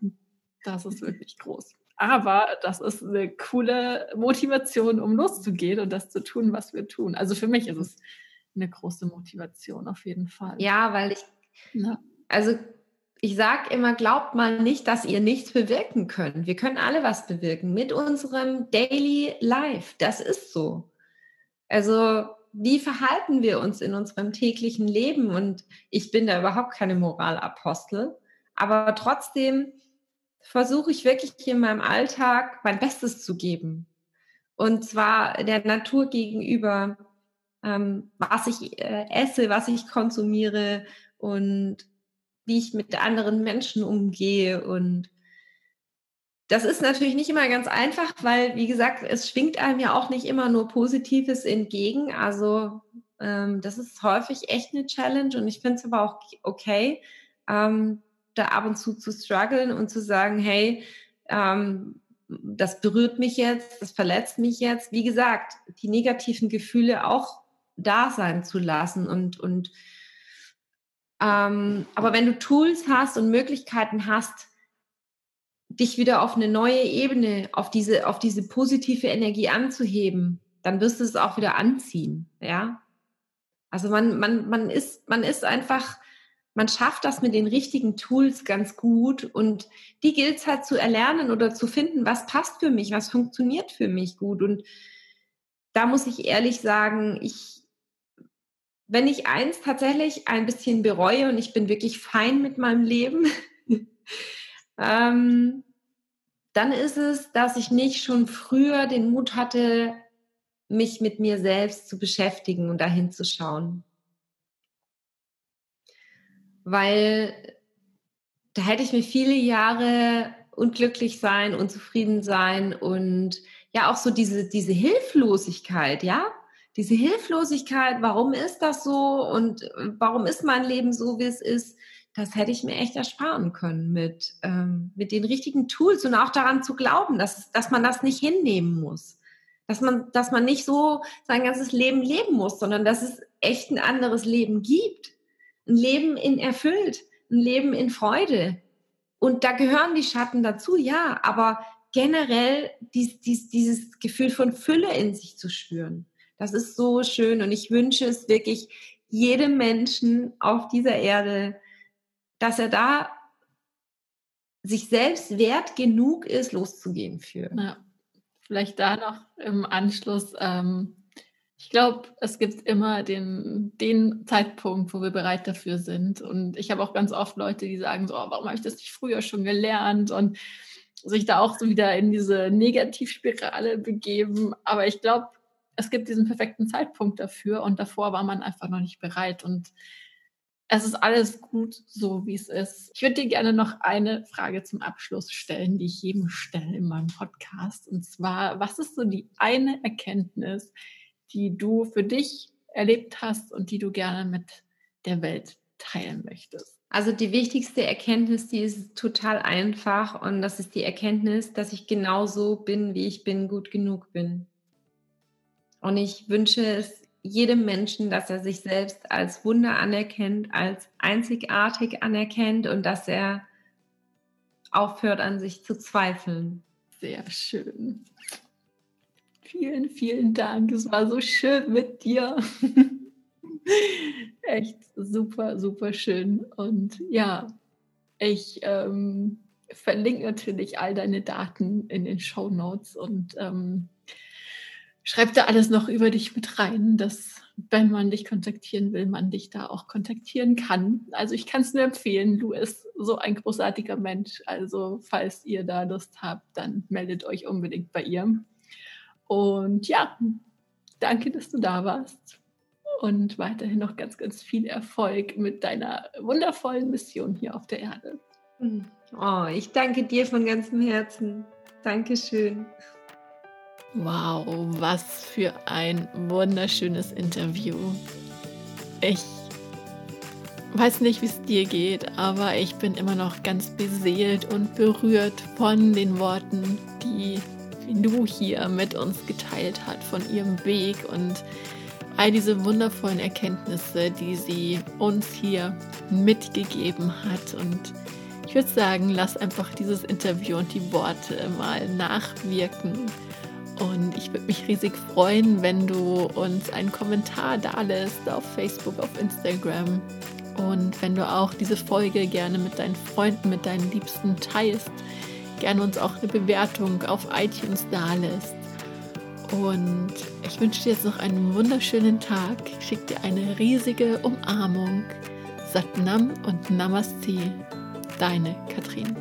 Das ist wirklich groß. Aber das ist eine coole Motivation, um loszugehen und das zu tun, was wir tun. Also für mich ist es eine große Motivation auf jeden Fall. Ja, weil ich, ja. also ich sage immer, glaubt mal nicht, dass ihr nichts bewirken könnt. Wir können alle was bewirken mit unserem Daily Life. Das ist so. Also wie verhalten wir uns in unserem täglichen Leben? Und ich bin da überhaupt keine Moralapostel, aber trotzdem versuche ich wirklich in meinem Alltag mein Bestes zu geben. Und zwar der Natur gegenüber, ähm, was ich äh, esse, was ich konsumiere und wie ich mit anderen Menschen umgehe. Und das ist natürlich nicht immer ganz einfach, weil, wie gesagt, es schwingt einem ja auch nicht immer nur Positives entgegen. Also ähm, das ist häufig echt eine Challenge und ich finde es aber auch okay. Ähm, da ab und zu zu strugglen und zu sagen, hey, ähm, das berührt mich jetzt, das verletzt mich jetzt. Wie gesagt, die negativen Gefühle auch da sein zu lassen und, und ähm, aber wenn du Tools hast und Möglichkeiten hast, dich wieder auf eine neue Ebene, auf diese, auf diese positive Energie anzuheben, dann wirst du es auch wieder anziehen, ja. Also man, man, man ist, man ist einfach man schafft das mit den richtigen Tools ganz gut und die gilt es halt zu erlernen oder zu finden, was passt für mich, was funktioniert für mich gut. Und da muss ich ehrlich sagen, ich, wenn ich eins tatsächlich ein bisschen bereue und ich bin wirklich fein mit meinem Leben, ähm, dann ist es, dass ich nicht schon früher den Mut hatte, mich mit mir selbst zu beschäftigen und dahin zu schauen. Weil da hätte ich mir viele Jahre unglücklich sein, unzufrieden sein und ja auch so diese, diese Hilflosigkeit, ja, diese Hilflosigkeit, warum ist das so und äh, warum ist mein Leben so, wie es ist, das hätte ich mir echt ersparen können mit, ähm, mit den richtigen Tools und auch daran zu glauben, dass, dass man das nicht hinnehmen muss. Dass man, dass man nicht so sein ganzes Leben leben muss, sondern dass es echt ein anderes Leben gibt ein Leben in erfüllt, ein Leben in Freude. Und da gehören die Schatten dazu, ja, aber generell dies, dies, dieses Gefühl von Fülle in sich zu spüren. Das ist so schön und ich wünsche es wirklich jedem Menschen auf dieser Erde, dass er da sich selbst wert genug ist, loszugehen für. Ja. Vielleicht da noch im Anschluss ähm, ich glaube, es gibt immer den, den Zeitpunkt, wo wir bereit dafür sind. Und ich habe auch ganz oft Leute, die sagen so, oh, warum habe ich das nicht früher schon gelernt? Und sich da auch so wieder in diese Negativspirale begeben. Aber ich glaube, es gibt diesen perfekten Zeitpunkt dafür und davor war man einfach noch nicht bereit. Und es ist alles gut, so wie es ist. Ich würde dir gerne noch eine Frage zum Abschluss stellen, die ich jedem stelle in meinem Podcast. Und zwar, was ist so die eine Erkenntnis, die du für dich erlebt hast und die du gerne mit der Welt teilen möchtest? Also die wichtigste Erkenntnis, die ist total einfach und das ist die Erkenntnis, dass ich genauso bin, wie ich bin, gut genug bin. Und ich wünsche es jedem Menschen, dass er sich selbst als Wunder anerkennt, als einzigartig anerkennt und dass er aufhört an sich zu zweifeln. Sehr schön. Vielen, vielen Dank. Es war so schön mit dir. Echt super, super schön. Und ja, ich ähm, verlinke natürlich all deine Daten in den Show Notes und ähm, schreib da alles noch über dich mit rein, dass wenn man dich kontaktieren will, man dich da auch kontaktieren kann. Also ich kann es nur empfehlen. Lu ist so ein großartiger Mensch. Also falls ihr da Lust habt, dann meldet euch unbedingt bei ihr. Und ja, danke, dass du da warst. Und weiterhin noch ganz, ganz viel Erfolg mit deiner wundervollen Mission hier auf der Erde. Oh, ich danke dir von ganzem Herzen. Dankeschön. Wow, was für ein wunderschönes Interview. Ich weiß nicht, wie es dir geht, aber ich bin immer noch ganz beseelt und berührt von den Worten, die Lu hier mit uns geteilt hat, von ihrem Weg und all diese wundervollen Erkenntnisse, die sie uns hier mitgegeben hat. Und ich würde sagen, lass einfach dieses Interview und die Worte mal nachwirken und ich würde mich riesig freuen, wenn du uns einen Kommentar da lässt auf Facebook, auf Instagram. Und wenn du auch diese Folge gerne mit deinen Freunden, mit deinen Liebsten teilst, gerne uns auch eine Bewertung auf iTunes da lässt. Und ich wünsche dir jetzt noch einen wunderschönen Tag. Ich schicke dir eine riesige Umarmung. Satnam und Namaste. Deine Katrin.